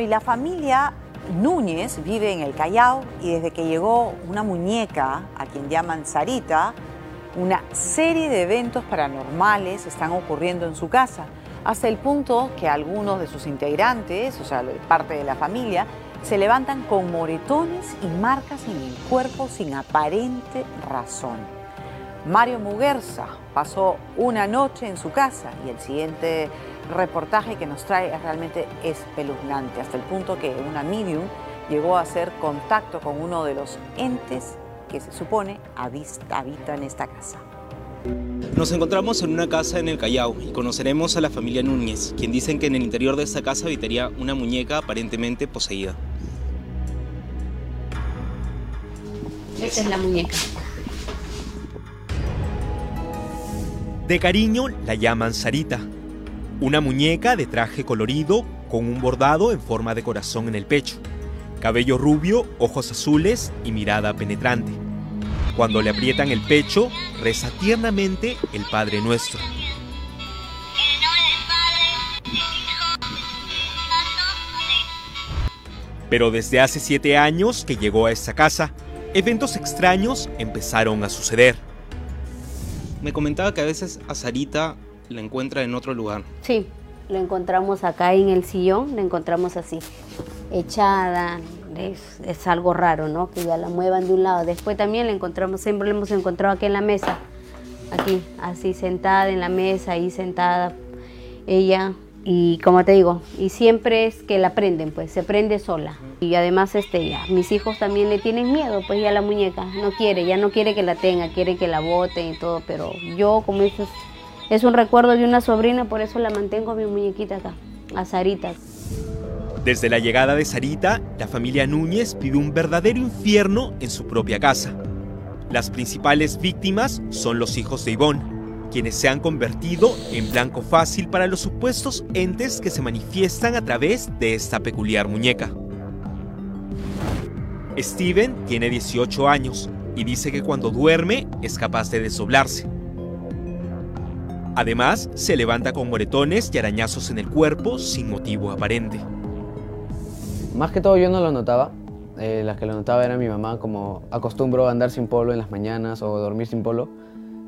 Y la familia Núñez vive en el Callao y desde que llegó una muñeca, a quien llaman Sarita, una serie de eventos paranormales están ocurriendo en su casa, hasta el punto que algunos de sus integrantes, o sea, parte de la familia, se levantan con moretones y marcas en el cuerpo sin aparente razón. Mario Muguerza pasó una noche en su casa y el siguiente reportaje que nos trae es realmente espeluznante, hasta el punto que una medium llegó a hacer contacto con uno de los entes que se supone habita en esta casa. Nos encontramos en una casa en el Callao y conoceremos a la familia Núñez, quien dicen que en el interior de esta casa habitaría una muñeca aparentemente poseída. Esa es la muñeca. De cariño la llaman Sarita, una muñeca de traje colorido con un bordado en forma de corazón en el pecho, cabello rubio, ojos azules y mirada penetrante. Cuando le aprietan el pecho, reza tiernamente el Padre Nuestro. Pero desde hace siete años que llegó a esta casa, eventos extraños empezaron a suceder. Me comentaba que a veces a Sarita la encuentra en otro lugar. Sí, la encontramos acá en el sillón, la encontramos así, echada, es, algo raro, ¿no? Que ya la muevan de un lado. Después también la encontramos, siempre la hemos encontrado aquí en la mesa, aquí, así sentada en la mesa, ahí sentada ella. Y como te digo, y siempre es que la prenden, pues se prende sola. Y además, este, ya, mis hijos también le tienen miedo, pues ya la muñeca no quiere, ya no quiere que la tenga, quiere que la boten y todo, pero yo, como dices, es un recuerdo de una sobrina, por eso la mantengo mi muñequita acá, a Sarita. Desde la llegada de Sarita, la familia Núñez vive un verdadero infierno en su propia casa. Las principales víctimas son los hijos de Ivonne, quienes se han convertido en blanco fácil para los supuestos entes que se manifiestan a través de esta peculiar muñeca. Steven tiene 18 años y dice que cuando duerme es capaz de desdoblarse. Además, se levanta con moretones y arañazos en el cuerpo sin motivo aparente. Más que todo yo no lo notaba. Eh, la que lo notaba era mi mamá, como acostumbro a andar sin polo en las mañanas o dormir sin polo.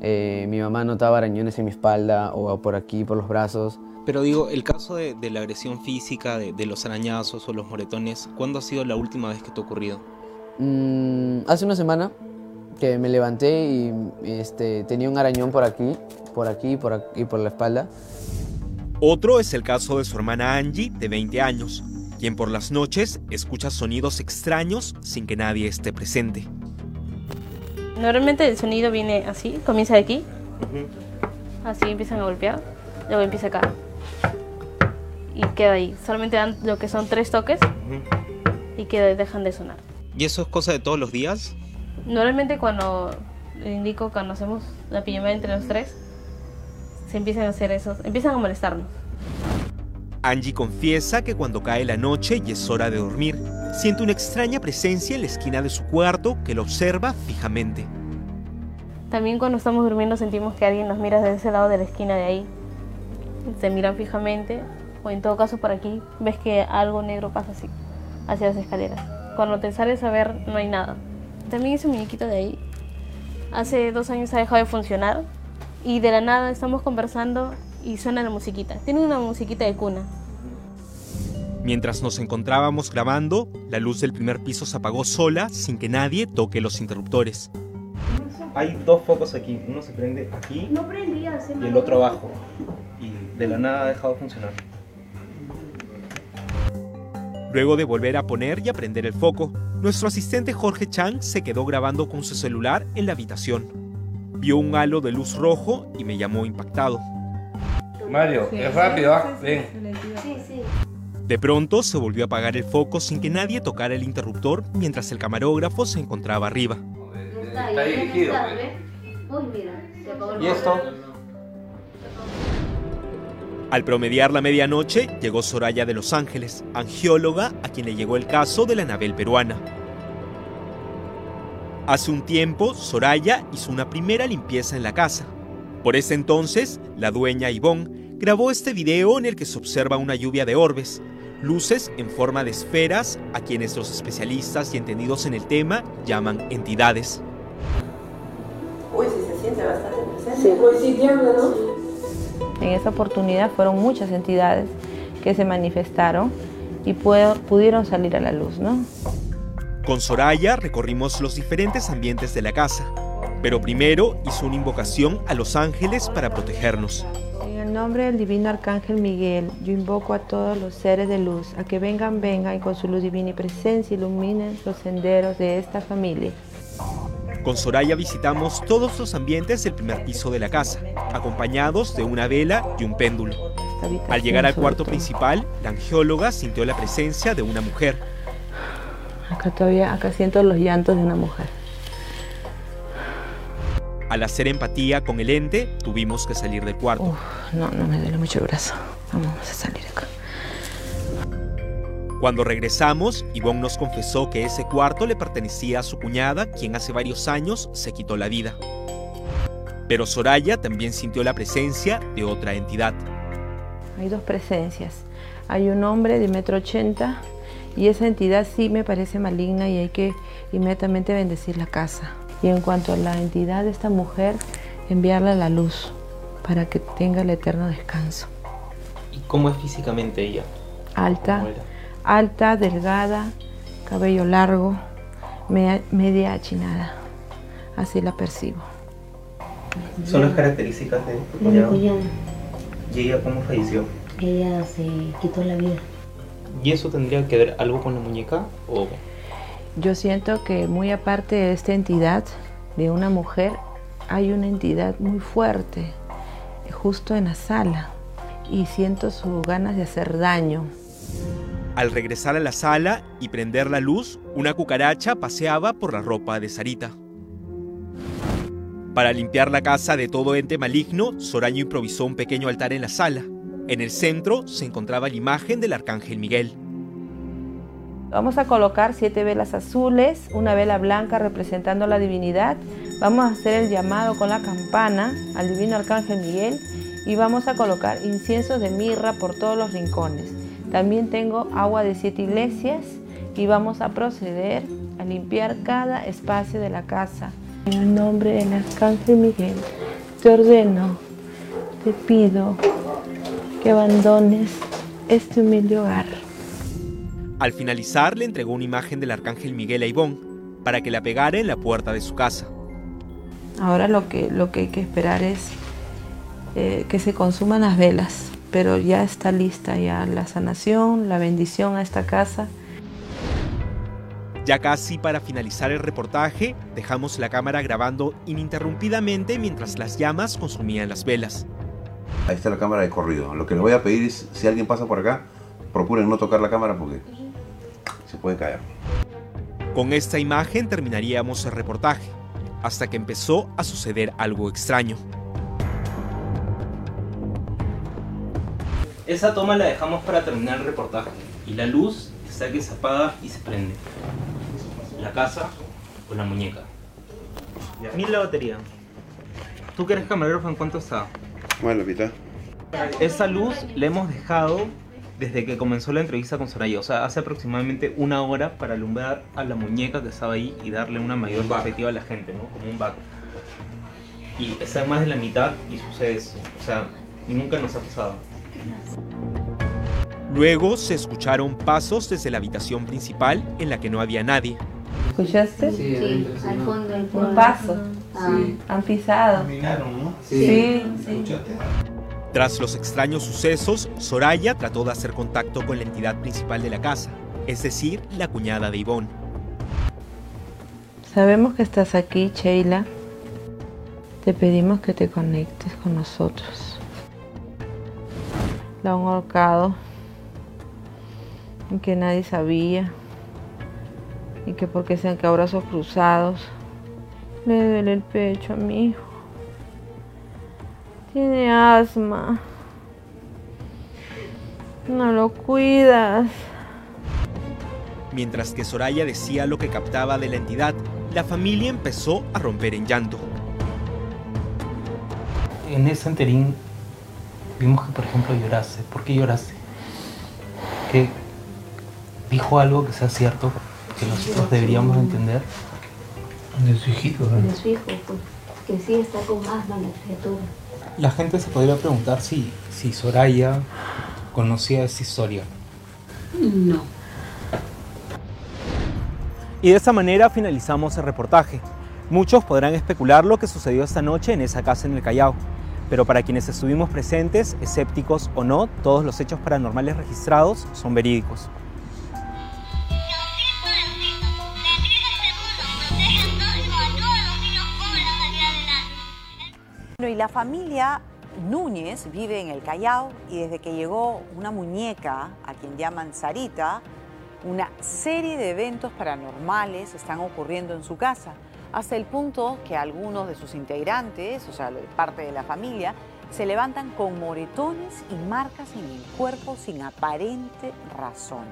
Eh, mi mamá notaba arañones en mi espalda o por aquí, por los brazos. Pero digo, el caso de, la agresión física, de, los arañazos o los moretones, ¿cuándo ha sido la última vez que te ha ocurrido? Mm, hace una semana que me levanté y este, tenía un arañón por aquí, por aquí por aquí, por la espalda. Otro es el caso de su hermana Angie, de 20 años, quien por las noches escucha sonidos extraños sin que nadie esté presente. Normalmente el sonido viene así, comienza de aquí, así empiezan a golpear, luego empieza acá y queda ahí. Solamente dan lo que son tres toques y queda, dejan de sonar. ¿Y eso es cosa de todos los días? Normalmente cuando indico cuando hacemos la pijamada entre los tres, se empiezan a hacer eso, empiezan a molestarnos. Angie confiesa que cuando cae la noche y es hora de dormir, siente una extraña presencia en la esquina de su cuarto que lo observa fijamente. También cuando estamos durmiendo sentimos que alguien nos mira desde ese lado de la esquina de ahí. Se miran fijamente o en todo caso por aquí ves que algo negro pasa así, hacia las escaleras. Cuando te sales a ver no hay nada. También ese muñequito de ahí hace dos años ha dejado de funcionar y de la nada estamos conversando y suena la musiquita. Tiene una musiquita de cuna. Mientras nos encontrábamos grabando, la luz del primer piso se apagó sola sin que nadie toque los interruptores. Hay dos focos aquí, uno se prende aquí y el otro abajo. Y de la nada ha dejado de funcionar. Luego de volver a poner y a prender el foco, nuestro asistente Jorge Chang se quedó grabando con su celular en la habitación. Vio un halo de luz rojo y me llamó impactado. Mario, es rápido, ¿ah? Ven. De pronto se volvió a apagar el foco sin que nadie tocara el interruptor mientras el camarógrafo se encontraba arriba. Está dirigido. Uy, mira, se apagó el ¿Y esto? Al promediar la medianoche, llegó Soraya de Los Ángeles, angióloga a quien le llegó el caso de la Anabel peruana. Hace un tiempo, Soraya hizo una primera limpieza en la casa. Por ese entonces, la dueña Ivonne grabó este video en el que se observa una lluvia de orbes, Luces en forma de esferas a quienes los especialistas y entendidos en el tema llaman entidades. Uy, sí se siente bastante presente. Uy, sí tiembla, ¿no? En esa oportunidad fueron muchas entidades que se manifestaron y pudieron salir a la luz, ¿no? Con Soraya recorrimos los diferentes ambientes de la casa, pero primero hizo una invocación a los ángeles para protegernos. En el nombre del divino arcángel Miguel, yo invoco a todos los seres de luz a que vengan, vengan y con su luz divina y presencia iluminen los senderos de esta familia. Con Soraya visitamos todos los ambientes del primer piso de la casa, acompañados de una vela y un péndulo. Al llegar al cuarto principal, la angióloga sintió la presencia de una mujer. Acá todavía, acá siento los llantos de una mujer. Al hacer empatía con el ente, tuvimos que salir del cuarto. no, no me duele mucho el brazo. Vamos a salir acá. Cuando regresamos, Ivonne nos confesó que ese cuarto le pertenecía a su cuñada, quien hace varios años se quitó la vida. Pero Soraya también sintió la presencia de otra entidad. Hay dos presencias. Hay un hombre de metro ochenta y esa entidad sí me parece maligna y hay que inmediatamente bendecir la casa. Y en cuanto a la entidad de esta mujer, enviarla a la luz para que tenga el eterno descanso. ¿Y cómo es físicamente ella? Alta, alta, delgada, cabello largo, media achinada. Así la percibo. ¿Son las características de tu cuñado? ¿Y ella cómo falleció? Ella se quitó la vida. ¿Y eso tendría que ver algo con la muñeca? O... Yo siento que muy aparte de esta entidad, de una mujer, hay una entidad muy fuerte, justo en la sala, y siento sus ganas de hacer daño. Al regresar a la sala y prender la luz, una cucaracha paseaba por la ropa de Sarita. Para limpiar la casa de todo ente maligno, Soraño improvisó un pequeño altar en la sala. En el centro se encontraba la imagen del arcángel Miguel. Vamos a colocar siete velas azules, una vela blanca representando la divinidad. Vamos a hacer el llamado con la campana al divino arcángel Miguel y vamos a colocar inciensos de mirra por todos los rincones. También tengo agua de siete iglesias y vamos a proceder a limpiar cada espacio de la casa. En el nombre del Arcángel Miguel, te ordeno, te pido que abandones este humilde hogar. Al finalizar, le entregó una imagen del Arcángel Miguel a Ivonne para que la pegara en la puerta de su casa. Ahora lo que, lo que hay que esperar es eh, que se consuman las velas pero ya está lista ya la sanación, la bendición a esta casa. Ya casi para finalizar el reportaje, dejamos la cámara grabando ininterrumpidamente mientras las llamas consumían las velas. Ahí está la cámara de corrido. Lo que les voy a pedir es, si alguien pasa por acá, procuren no tocar la cámara porque se puede caer. Con esta imagen terminaríamos el reportaje, hasta que empezó a suceder algo extraño. Esa toma la dejamos para terminar el reportaje. Y la luz está que se apaga y se prende. La casa o la muñeca. Mil la batería. ¿Tú que eres camarógrafo en cuánto está? Bueno, mitad. Esa luz la hemos dejado desde que comenzó la entrevista con Soraya. O sea, hace aproximadamente una hora para alumbrar a la muñeca que estaba ahí y darle una mayor perspectiva a la gente, ¿no? Como un back. Y está más de la mitad y sucede eso. O sea, nunca nos ha pasado. Luego se escucharon pasos desde la habitación principal en la que no había nadie. ¿Escuchaste? Sí, al fondo, al fondo. Un paso. Han pisado. Caminaron, ¿no? Sí. ¿Escuchaste? Tras los extraños sucesos, Soraya trató de hacer contacto con la entidad principal de la casa, es decir, la cuñada de Ivonne. Sabemos que estás aquí, Sheila. Te pedimos que te conectes con nosotros. La han ahorcado y que nadie sabía y que porque sean que brazos cruzados le duele el pecho a mi hijo. Tiene asma. No lo cuidas. Mientras que Soraya decía lo que captaba de la entidad, la familia empezó a romper en llanto. En ese enterín vimos que, por ejemplo, lloraste. ¿Por qué lloraste? ¿Qué, dijo algo que sea cierto, que nosotros deberíamos entender. De su hijito, De su hijo, pues, que sí está con asma la criatura. La gente se podría preguntar si, si Soraya conocía esa historia. No. Y de esta manera finalizamos el reportaje. Muchos podrán especular lo que sucedió esta noche en esa casa en el Callao, pero para quienes estuvimos presentes, escépticos o no, todos los hechos paranormales registrados son verídicos. Y la familia Núñez vive en el Callao y desde que llegó una muñeca, a quien llaman Sarita, una serie de eventos paranormales están ocurriendo en su casa, hasta el punto que algunos de sus integrantes, o sea, parte de la familia, se levantan con moretones y marcas en el cuerpo sin aparente razón.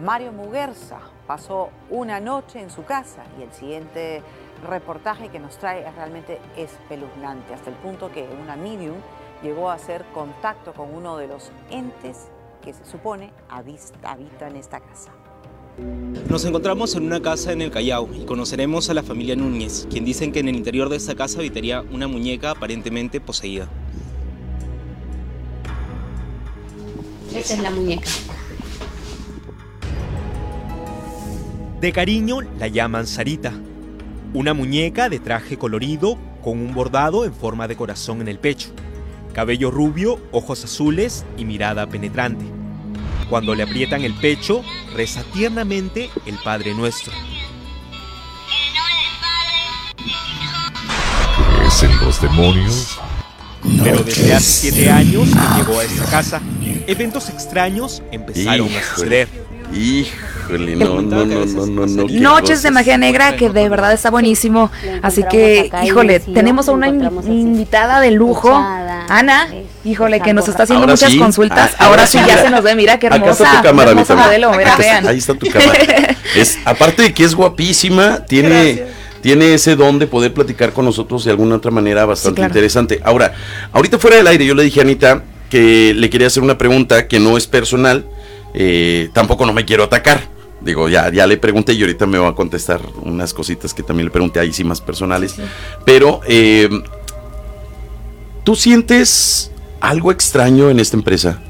Mario Muguerza pasó una noche en su casa y el siguiente reportaje que nos trae es realmente espeluznante, hasta el punto que una medium llegó a hacer contacto con uno de los entes que se supone habita, habita en esta casa. Nos encontramos en una casa en el Callao y conoceremos a la familia Núñez, quien dicen que en el interior de esta casa habitaría una muñeca aparentemente poseída. Esa es la muñeca. De cariño la llaman Sarita, una muñeca de traje colorido con un bordado en forma de corazón en el pecho, cabello rubio, ojos azules y mirada penetrante. Cuando le aprietan el pecho, reza tiernamente el Padre Nuestro. ¿Es en los demonios? Pero desde hace siete años que llegó a esta casa, eventos extraños empezaron a suceder. Híjole, no, no, no, no, no, Noches de magia negra que de verdad está buenísimo. Así que, híjole, tenemos a una invi- invitada de lujo, Ana, híjole, que nos está haciendo muchas consultas. Ah, Ahora sí ya se nos ve, mira qué Acá hermosa. está tu cámara, mi modelo, Acá. Ahí está tu cámara. Es, aparte de que es guapísima, tiene, tiene ese don de poder platicar con nosotros de alguna otra manera bastante claro. interesante. Ahora, ahorita fuera del aire, yo le dije a Anita que le quería hacer una pregunta que no es personal, eh, tampoco no me quiero atacar. Digo, ya, ya le pregunté y ahorita me va a contestar unas cositas que también le pregunté ahí sí más personales. Pero, eh, ¿tú sientes algo extraño en esta empresa?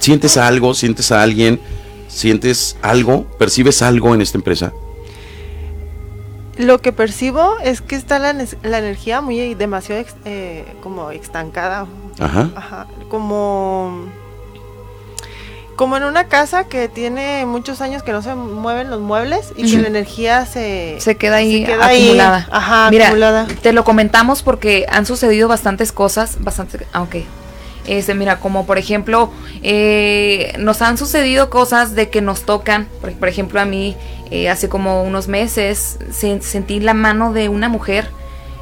¿Sientes algo? ¿Sientes a alguien? ¿Sientes algo? ¿Percibes algo en esta empresa? Lo que percibo es que está la, la energía muy demasiado ex- eh, como estancada. Ajá. Ajá, Como, como en una casa que tiene muchos años que no se mueven los muebles y que la energía se, Se queda ahí se queda ahí, acumulada. Ajá, Mira, acumulada. te lo comentamos porque han sucedido bastantes cosas, bastante, aunque este, mira, como por ejemplo, eh, nos han sucedido cosas de que nos tocan, por, por ejemplo a mí, eh, hace como unos meses, se- sentí la mano de una mujer,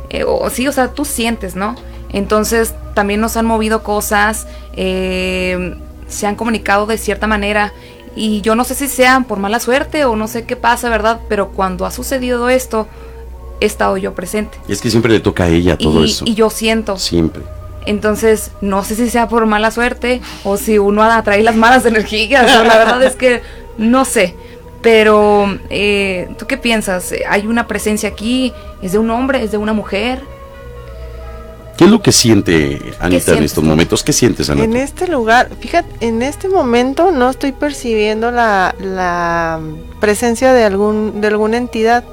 eh, o sí, o sea, tú sientes, ¿no? Entonces también nos han movido cosas, eh, se han comunicado de cierta manera y yo no sé si sean por mala suerte o no sé qué pasa, ¿verdad? Pero cuando ha sucedido esto, he estado yo presente. Y es que siempre le toca a ella todo y, eso. y yo siento. Siempre. Entonces, no sé si sea por mala suerte o si uno atrae las malas energías. o la verdad es que no sé. Pero, eh, ¿tú qué piensas? ¿Hay una presencia aquí? ¿Es de un hombre? ¿Es de una mujer? ¿Qué es lo que siente Anita en estos momentos? ¿Qué sientes, Anita? En este lugar, fíjate, en este momento no estoy percibiendo la, la presencia de algún de alguna entidad.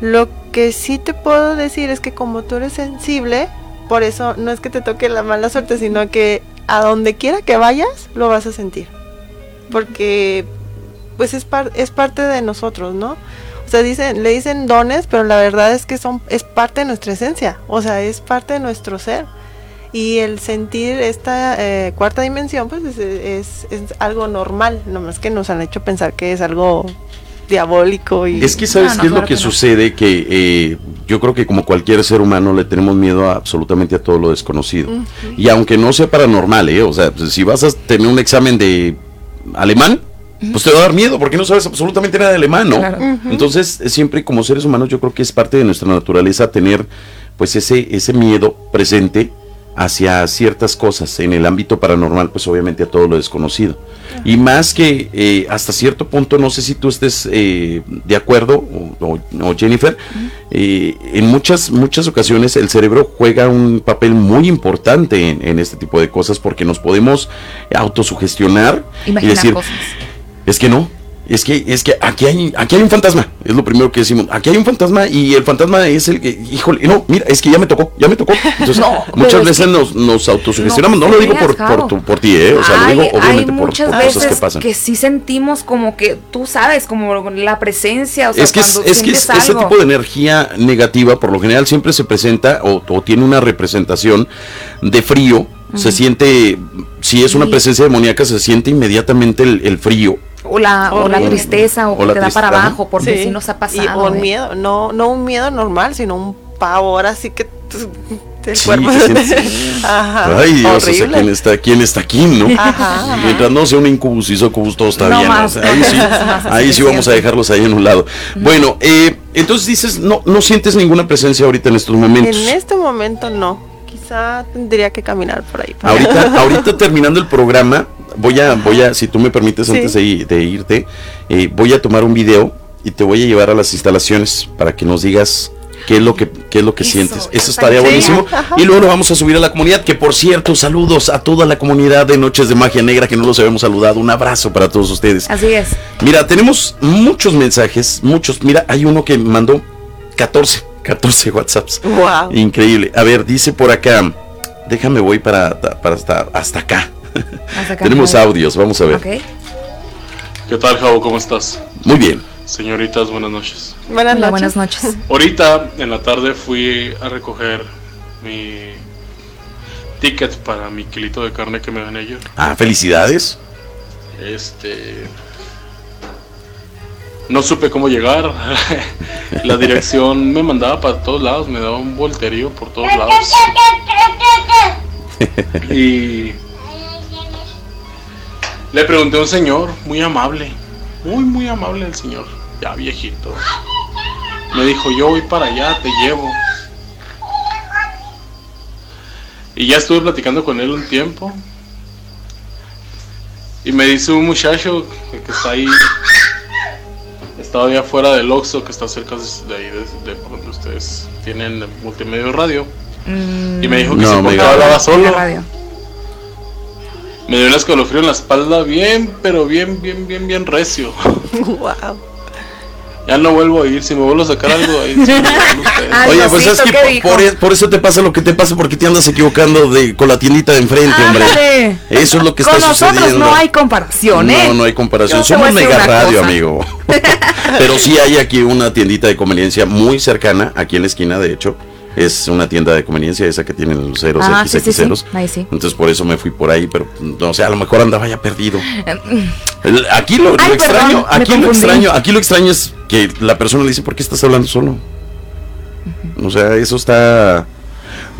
Lo que sí te puedo decir es que como tú eres sensible, por eso no es que te toque la mala suerte, sino que a donde quiera que vayas lo vas a sentir. Porque pues es, par- es parte de nosotros, ¿no? O sea, dicen, le dicen dones, pero la verdad es que son es parte de nuestra esencia, o sea, es parte de nuestro ser. Y el sentir esta eh, cuarta dimensión, pues es, es- es algo normal, nomás que nos han hecho pensar que es algo diabólico. Y... Es que sabes qué es lo que sucede, que eh, yo creo que como cualquier ser humano le tenemos miedo a absolutamente a todo lo desconocido. Y aunque no sea paranormal, ¿eh? o sea, pues, si vas a tener un examen de alemán, pues te va a dar miedo porque no sabes absolutamente nada de alemán, ¿no? Claro. Entonces, eh, siempre como seres humanos yo creo que es parte de nuestra naturaleza tener pues ese, ese miedo presente hacia ciertas cosas en el ámbito paranormal, pues obviamente a todo lo desconocido. Y más que eh, hasta cierto punto, no sé si tú estés eh, de acuerdo, o, o- o Jennifer, eh, en muchas, muchas ocasiones el cerebro juega un papel muy importante en, en este tipo de cosas porque nos podemos autosugestionar y decir, cosas. Es que no. Es que, es que aquí hay, aquí hay un fantasma, es lo primero que decimos. Aquí hay un fantasma y el fantasma es el que, híjole, no, mira, es que ya me tocó, ya me tocó. Entonces, No, muchas es veces que- nos, nos autosugestionamos. No, No lo digo por, por, tu- por ti, ¿eh? O sea, lo digo obviamente por, por veces cosas que pasan. sí sentimos como que tú sabes, como la presencia, o sea, es que, es, cuando es que es- ese tipo de energía negativa por lo general siempre se presenta o, o tiene una representación de frío. Se siente, si es una presencia demoníaca, se siente inmediatamente el, el frío. O la, o la tristeza, o, O que la te da para abajo, porque Sí. sí nos ha Y pasado. un ¿eh? miedo, no, no un miedo normal, sino un pavor así que el Sí, cuerpo Ajá, Ay Dios, o sea. ¿quién está, quién está aquí, no? Ajá, Mientras no sea un incubus y sucubus, todo está No bien. más, o sea, ahí sí, más, ahí sí vamos a dejarlos ahí en un lado. Bueno, eh, entonces dices, no, no sientes ninguna presencia ahorita en estos momentos. En este momento no. Quizá tendría que caminar por ahí. Ahorita, ahorita terminando el programa, voy a, voy a, si tú me permites Sí. antes de, irte, eh, voy a tomar un video y te voy a llevar a las instalaciones para que nos digas qué es lo que, qué es lo que Eso, sientes. eso estaría buenísimo. Ajá. Y luego lo vamos a subir a la comunidad, que por cierto, saludos a toda la comunidad de Noches de Magia Negra que no los habíamos saludado. Un abrazo para todos ustedes. Así es. Mira, tenemos muchos mensajes, muchos. Mira, hay uno que mandó 14, 14 WhatsApps. Wow. Increíble. A ver, dice por acá. Déjame voy para, para hasta, hasta acá. Tenemos audios, vamos a ver. ¿Qué tal, Javo? ¿Cómo estás? Muy bien. Señoritas, buenas noches. Buenas Hola, noches. buenas noches. Ahorita en la tarde fui a recoger mi ticket para mi kilito de carne que me dan ellos. Ah, felicidades. Este. No supe cómo llegar. la dirección me mandaba para todos lados, me daba un volterío por todos lados. Y le pregunté a un señor, muy amable, muy, muy amable el señor, ya viejito. Me dijo, yo voy para allá, te llevo. Y ya estuve platicando con él un tiempo. Y me dice un muchacho que, que está ahí, estaba allá afuera del Oxxo, que está cerca de ahí, de, de donde ustedes tienen multimedia radio. Y me dijo que No, se hablaba solo. Radio. Me dio un escalofrío en la espalda bien, pero bien, bien, bien, bien recio. wow. Ya no vuelvo a ir, si me vuelvo a sacar algo ahí. sí. Ay, Oye, pues es que ¿qué por, dijo? por por eso te pasa lo que te pasa porque te andas equivocando de con la tiendita de enfrente, hombre. Eso es lo que Con está nosotros sucediendo. no hay comparación, ¿eh? No, no hay comparación. Yo Somos mega radio, cosa. amigo. Pero sí hay aquí una tiendita de conveniencia muy cercana, aquí en la esquina, de hecho. Es una tienda de conveniencia, esa que tienen los ceros, Ah, sí, sí, sí. XXeros. Ahí sí. Entonces por eso me fui por ahí, pero no sé, a lo mejor andaba ya perdido. Aquí lo, extraño, perdón, aquí lo extraño, aquí lo extraño es que la persona le dice, ¿por qué estás hablando solo? O sea, eso está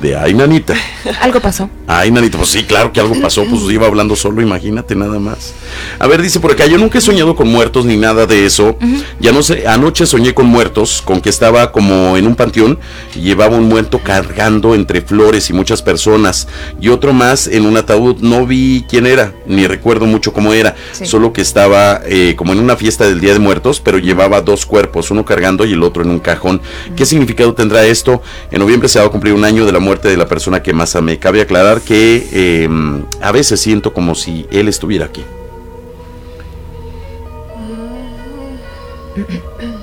de ay, nanita. Algo pasó. Ay, nanita, pues sí, claro que algo pasó, pues iba hablando solo, imagínate nada más. A ver, dice por acá, yo nunca he soñado con muertos ni nada de eso. Ya no sé, anoche soñé con muertos, con que estaba como en un panteón y llevaba un muerto cargando entre flores y muchas personas. Y otro más en un ataúd, no vi quién era, ni recuerdo mucho cómo era, Sí. solo que estaba eh, como en una fiesta del Día de Muertos, pero llevaba dos cuerpos, uno cargando y el otro en un cajón. ¿Qué significado tendrá esto? En noviembre se va a cumplir un año de la muerte de la persona que más amé. Cabe aclarar que eh, a veces siento como si él estuviera aquí.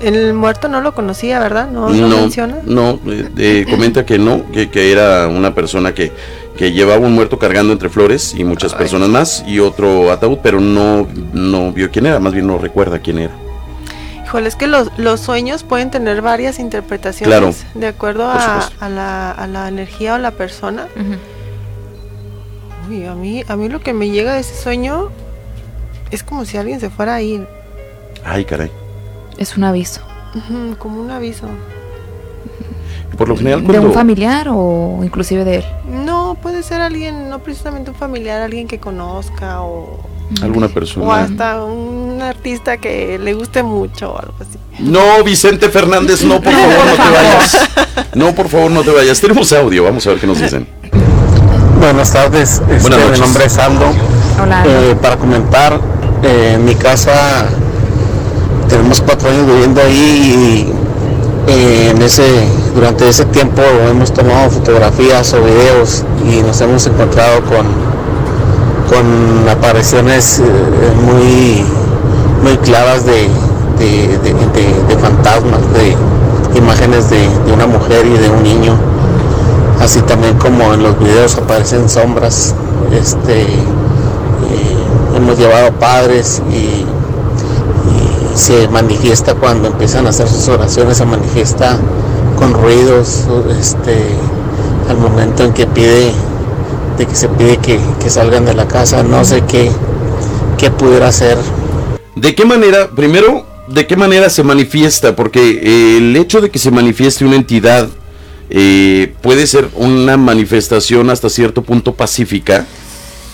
El muerto no lo conocía, ¿verdad? No, no, no, menciona. no, eh, eh, comenta que no, que, que era una persona que, que llevaba un muerto cargando entre flores y muchas personas más y otro ataúd, pero no, no vio quién era, más bien no recuerda quién era. Híjole, es que los, los sueños pueden tener varias interpretaciones Claro, de acuerdo a, a la, a la energía o la persona. Uy, a mí, a mí lo que me llega de ese sueño es como si alguien se fuera a ir, Ay, caray. Es un aviso. Como un aviso. Por lo general ¿De un familiar o inclusive de él? No, puede ser alguien, no precisamente un familiar, alguien que conozca o Alguna O persona. hasta un artista que le guste mucho o algo así. No, Vicente Fernández, no, por favor, no te vayas. No, por favor, no te vayas. Tenemos audio, vamos a ver qué nos dicen. Buenas tardes, este, Buenas noches. mi nombre es Aldo. Hola. Eh, para comentar, eh, en mi casa tenemos cuatro años viviendo ahí y eh, en ese, durante ese tiempo hemos tomado fotografías o videos y nos hemos encontrado con, con apariciones eh, muy, muy claras de, de, de- fantasmas, de imágenes de, de una mujer y de un niño. Así también como en los videos aparecen sombras este eh, hemos llevado padres y, y se manifiesta cuando empiezan a hacer sus oraciones se manifiesta con ruidos este al momento en que pide de que se pide que, que salgan de la casa no sé qué qué pudiera hacer ¿De qué manera, primero, de qué manera se manifiesta? Porque eh, el hecho de que se manifieste una entidad eh, puede ser una manifestación hasta cierto punto pacífica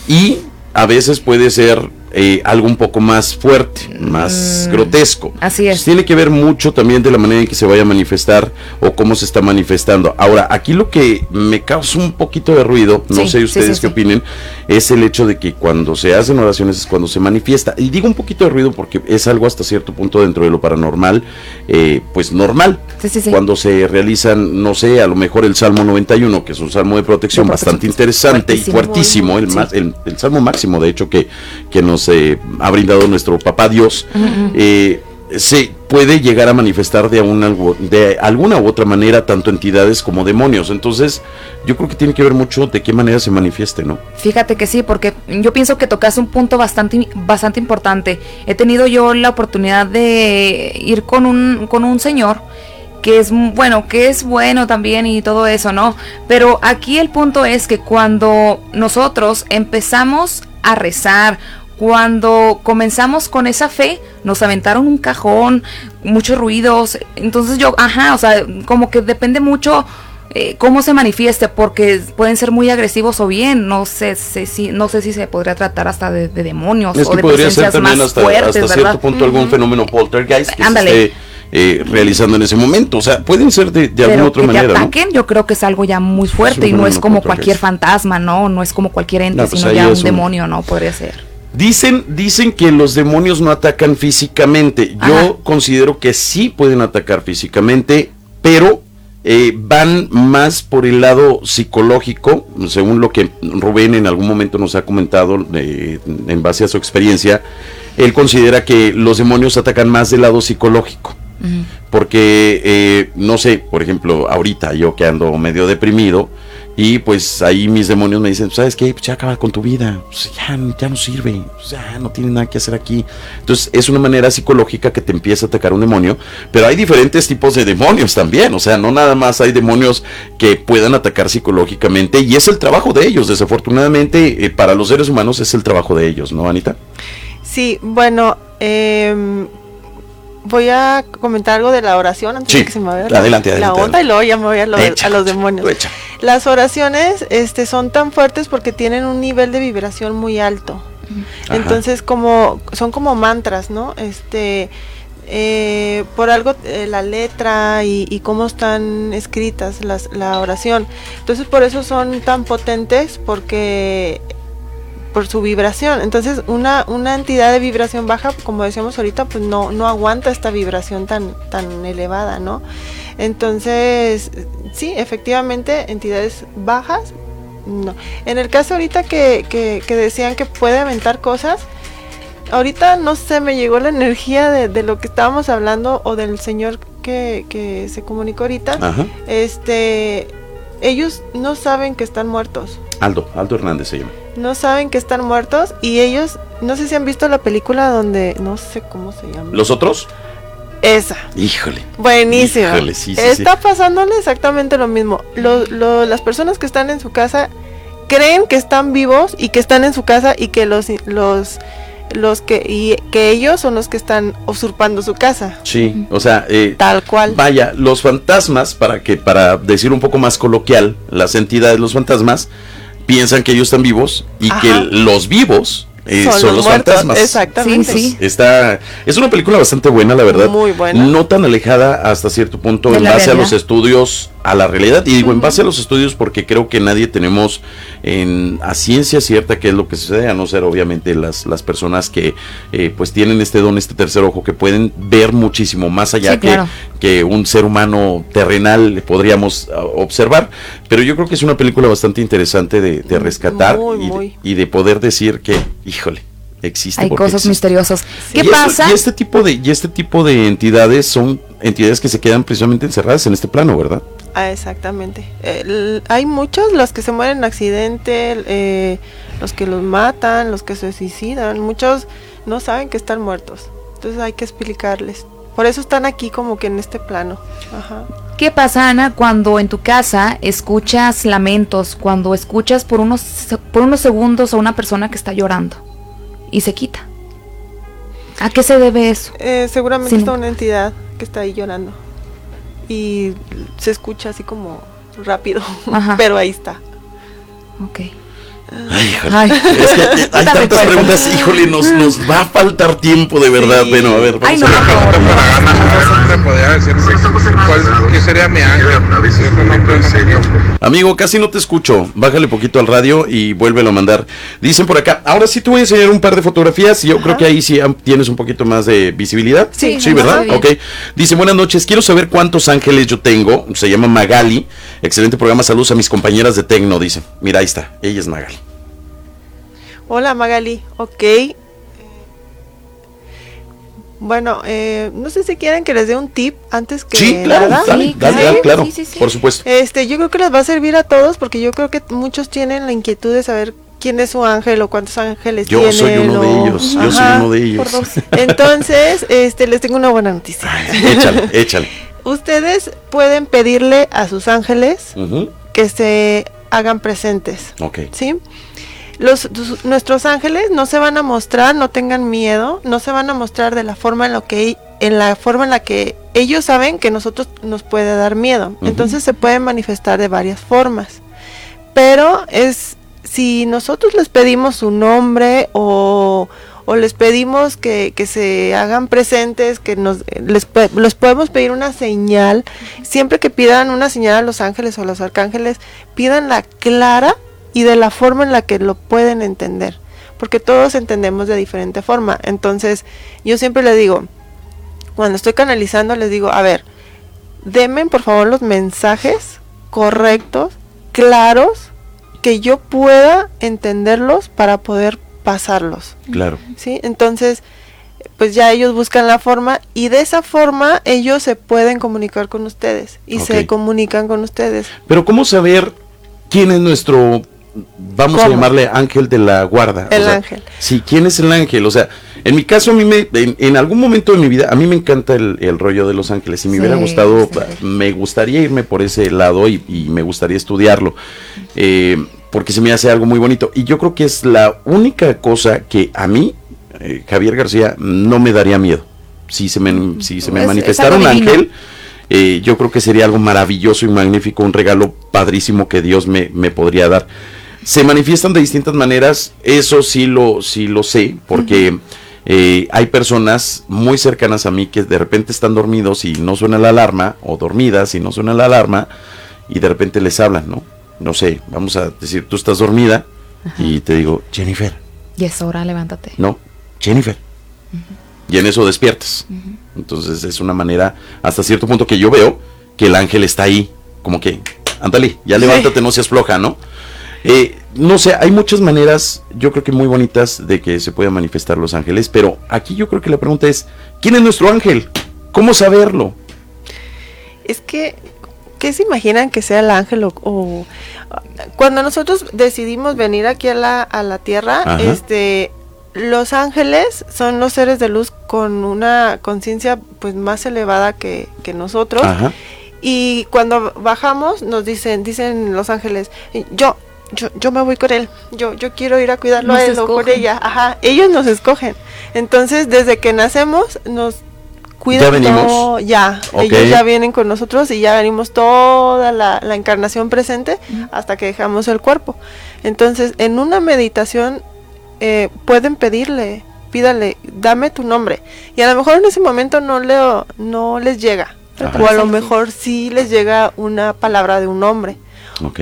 y a veces puede ser eh, algo un poco más fuerte, más Mm, grotesco. Así es. Tiene que ver mucho también de la manera en que se vaya a manifestar o cómo se está manifestando. Ahora, aquí lo que me causa un poquito de ruido, no Sí, sé ustedes sí, qué opinen, es el hecho de que cuando se hacen oraciones es cuando se manifiesta. Y digo un poquito de ruido porque es algo hasta cierto punto dentro de lo paranormal, eh, pues normal. Sí, sí, sí. Cuando se realizan, no sé, a lo mejor el Salmo 91, que es un salmo de protección De bastante interesante y Fuertísimo. el, más, el, el salmo máximo, de hecho, que, que nos eh, ha brindado nuestro papá Dios. Eh, se puede llegar a manifestar de, una, de alguna u otra manera tanto entidades como demonios. Entonces, yo creo que tiene que ver mucho de qué manera se manifieste, ¿no? Fíjate que sí, porque yo pienso que tocas un punto bastante, bastante importante. He tenido yo la oportunidad de ir con un, con un señor que es bueno, que es bueno también y todo eso, ¿no? Pero aquí el punto es que cuando nosotros empezamos a rezar, cuando comenzamos con esa fe, nos aventaron un cajón, muchos ruidos. Entonces yo, ajá, o sea, como que depende mucho eh, cómo se manifieste, porque pueden ser muy agresivos o bien. No sé, sé si, no sé si se podría tratar hasta de, de demonios Es o que de podría ser también más hasta, fuertes, hasta cierto punto algún Ujú. fenómeno poltergeist que Ándale. se esté eh, realizando en ese momento. O sea, pueden ser de, de alguna otra que te manera, ¿no? ataquen, yo creo que es algo ya muy fuerte y no es como cualquier fantasma, ¿no? No es como cualquier ente, No, pues sino ya un- demonio, ¿no? Podría ser. Dicen, dicen que los demonios no atacan físicamente. Yo Ajá. considero que sí pueden atacar físicamente, pero eh, van más por el lado psicológico, según lo que Rubén en algún momento nos ha comentado eh, en base a su experiencia. Él considera que los demonios atacan más del lado psicológico. Porque, eh, no sé, por ejemplo, ahorita yo que ando medio deprimido y pues ahí mis demonios me dicen, ¿sabes qué? Pues ya acaba con tu vida, pues ya, ya no sirve, pues ya no tiene nada que hacer aquí. Entonces es una manera psicológica que te empieza a atacar un demonio, pero hay diferentes tipos de demonios también, o sea, no nada más hay demonios que puedan atacar psicológicamente y es el trabajo de ellos, desafortunadamente eh, para los seres humanos es el trabajo de ellos, ¿no, Anita? Sí, bueno, em, voy a comentar algo de la oración antes Sí, de que se me vaya la, adelante, la adelante, onda y luego ya me voy a, lo de- Echa, a los demonios. Las oraciones este, son tan fuertes porque tienen un nivel de vibración muy alto. Ajá. Entonces, como son como mantras, ¿no? Este, eh, por algo eh, la letra y, y cómo están escritas las, la oración. Entonces, por eso son tan potentes porque por su vibración. Entonces, una, una entidad de vibración baja, como decíamos ahorita, pues no, no aguanta esta vibración tan, tan elevada, ¿no? Entonces, sí, efectivamente, entidades bajas, no. En el caso ahorita que, que, que decían que puede aventar cosas, ahorita no sé, me llegó la energía de, de lo que estábamos hablando o del señor que, que se comunicó ahorita. Ajá. Este, ellos no saben que están muertos. Aldo, Aldo Hernández se llama. No saben que están muertos y ellos, no sé si han visto la película donde, no sé cómo se llama. ¿Los otros? Esa. Híjole. Buenísima. Híjole, sí, sí, Está pasándole exactamente lo mismo. Lo- lo- las personas que están en su casa creen que están vivos y que están en su casa y que los los los que y que ellos son los que están usurpando su casa. Sí, o sea, eh, Tal cual. Vaya, los fantasmas, para que, para decir un poco más coloquial, las entidades, los fantasmas, piensan que ellos están vivos y Ajá. que los vivos eh, Son son, los los, muertos, fantasmas. exactamente. Sí, sí. Está, es una película bastante buena, la verdad. Muy buena. No tan alejada hasta cierto punto De en base a los estudios, a la realidad. Y digo, en base a los estudios porque creo que nadie tenemos en, a ciencia cierta qué es lo que sucede, a no ser obviamente las, las personas que eh, pues tienen este don, este tercer ojo, que pueden ver muchísimo más allá Sí, que, claro. que un ser humano terrenal podríamos ah, observar. Pero yo creo que es una película bastante interesante de, de rescatar Muy, y, de- muy. y de poder decir que, híjole, existe. Hay cosas existe. misteriosas. ¿Qué Y pasa? y este tipo de y este tipo de entidades son entidades que se quedan precisamente encerradas en este plano, ¿verdad? Ah, exactamente. El- hay muchos, los que se mueren en accidente, eh, los que los matan, los que se suicidan. Muchos no saben que están muertos. Entonces hay que explicarles. Por eso están aquí como que en este plano. Ajá. ¿Qué pasa, Ana, cuando en tu casa escuchas lamentos, cuando escuchas por unos, por unos segundos a una persona que está llorando y se quita? ¿A qué se debe eso? Eh, seguramente está una entidad que está ahí llorando. Y se escucha así como rápido. Ajá. Pero ahí está. Ok. Ay, híjole. Ay. Es que hay tantas cuenta. preguntas, híjole, nos, nos va a faltar tiempo de verdad. Bueno, a ver, vamos Ay, no, a ver. qué sería mi ángel. Amigo, casi no te escucho. Bájale poquito al radio y vuélvelo a mandar. Dicen por acá, ahora sí te voy a enseñar un par de fotografías y yo creo que ahí sí tienes un poquito más de visibilidad. Sí, sí, ¿verdad? ajá. Ok. Dicen, buenas noches, quiero saber cuántos ángeles yo tengo. Se llama Magali. Excelente programa, saludos a mis compañeras de Tecno, dice. Mira, ahí está, ella es Magali. Hola Magali, ok. Eh, Bueno, eh, no sé si quieren que les dé un tip antes que Sí, claro, nada. dale, dale, dale, claro, por supuesto. Este, yo creo que les va a servir a todos porque yo creo que muchos tienen la inquietud de saber quién es su ángel o cuántos ángeles Yo tienen. soy uno de ellos, yo soy uno de ellos. Entonces, este, les tengo una buena noticia. Échale, échale. Ustedes pueden pedirle a sus ángeles que se hagan presentes. Ok. ¿sí? Los, tus- nuestros ángeles no se van a mostrar, no tengan miedo, no se van a mostrar de la forma en, lo que, en la forma en la que ellos saben que nosotros nos puede dar miedo. Entonces se pueden manifestar de varias formas. Pero es si nosotros les pedimos su nombre o, o les pedimos que, que se hagan presentes, que nos les, les podemos pedir una señal, siempre que pidan una señal a los ángeles o a los arcángeles, pídanla clara y de la forma en la que lo pueden entender, porque todos entendemos de diferente forma. Entonces, yo siempre les digo, cuando estoy canalizando, les digo, a ver, denme por favor los mensajes correctos, claros, que yo pueda entenderlos para poder pasarlos. Claro. ¿sí? Entonces, pues ya ellos buscan la forma y de esa forma ellos se pueden comunicar con ustedes y se comunican con ustedes. Pero ¿cómo saber quién es nuestro, vamos a llamarle ángel de la guarda? El O sea, ángel. Sí, ¿quién es el ángel? O sea, en mi caso, a mí me, en, en algún momento de mi vida, a mí me encanta el, el rollo de los ángeles y me Sí, hubiera gustado, me gustaría irme por ese lado y, y me gustaría estudiarlo. eh, porque se me hace algo muy bonito. Y yo creo que es la única cosa que a mí, eh, Javier García, no me daría miedo. Si se me, si se me Es- es manifestara un ángel, eh, yo creo que sería algo maravilloso y magnífico, un regalo padrísimo que Dios me, me podría dar. Se manifiestan de distintas maneras, eso sí lo, sí lo sé, porque eh, hay personas muy cercanas a mí que de repente están dormidos y no suena la alarma, o dormidas y no suena la alarma, y de repente les hablan, ¿no? No sé, vamos a decir, tú estás dormida y te digo, Jennifer, Y es hora, levántate. no, Jennifer. Y en eso despiertas. Entonces es una manera, hasta cierto punto que yo veo que el ángel está ahí, como que, ándale, ya Sí. levántate, no seas floja, ¿no? Eh, no sé, hay muchas maneras, yo creo que muy bonitas, de que se puedan manifestar los ángeles, pero aquí yo creo que la pregunta es, ¿quién es nuestro ángel? ¿Cómo saberlo? Es que, ¿qué se imaginan que sea el ángel o, o- cuando nosotros decidimos venir aquí a la, a la tierra, Ajá. este, los ángeles son los seres de luz con una conciencia pues más elevada que, que nosotros. Ajá. Y cuando bajamos nos dicen, dicen los ángeles, yo, yo, yo me voy con él, yo, yo quiero ir a cuidarlo Nos a él o con escogen. ella, ajá, ellos nos escogen. Entonces, desde que nacemos, nos cuidan ¿Ya venimos? todo, ya, ellos ya vienen con nosotros y ya venimos toda la, la encarnación presente hasta que dejamos el cuerpo. Entonces, en una meditación eh, pueden pedirle, pídale, dame tu nombre. Y a lo mejor en ese momento no, le, no les llega. Ajá. O a lo mejor sí les llega una palabra de un nombre.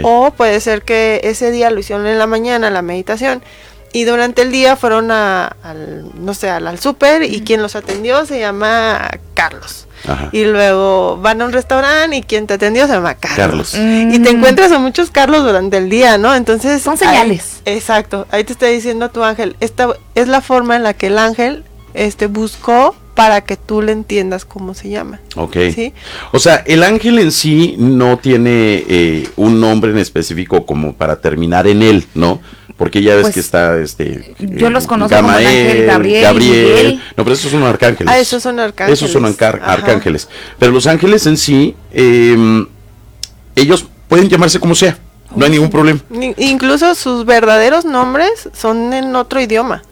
O puede ser que ese día lo hicieron en la mañana, la meditación, y durante el día fueron a, al, no sé, al, al súper y quien los atendió se llama Carlos. Ajá. Y luego van a un restaurante y quien te atendió se llama Carlos. Carlos. Y te encuentras a muchos Carlos durante el día, ¿no? Entonces... Son señales. ahí- exacto. Ahí te está diciendo tu ángel. Esta es la forma en la que el ángel este, buscó para que tú le entiendas cómo se llama. Ok. ¿Sí? O sea, el ángel en sí no tiene eh, un nombre en específico como para terminar en él, ¿no? Porque ya ves Pues, que está este. yo eh, los conozco como el ángel Gabriel Gabriel. No, pero esos son arcángeles. Ah, esos son arcángeles. Esos son arca- Ajá. arcángeles. Pero los ángeles en sí, eh, ellos pueden llamarse como sea. No hay ningún problema. Ni- Incluso sus verdaderos nombres son en otro idioma.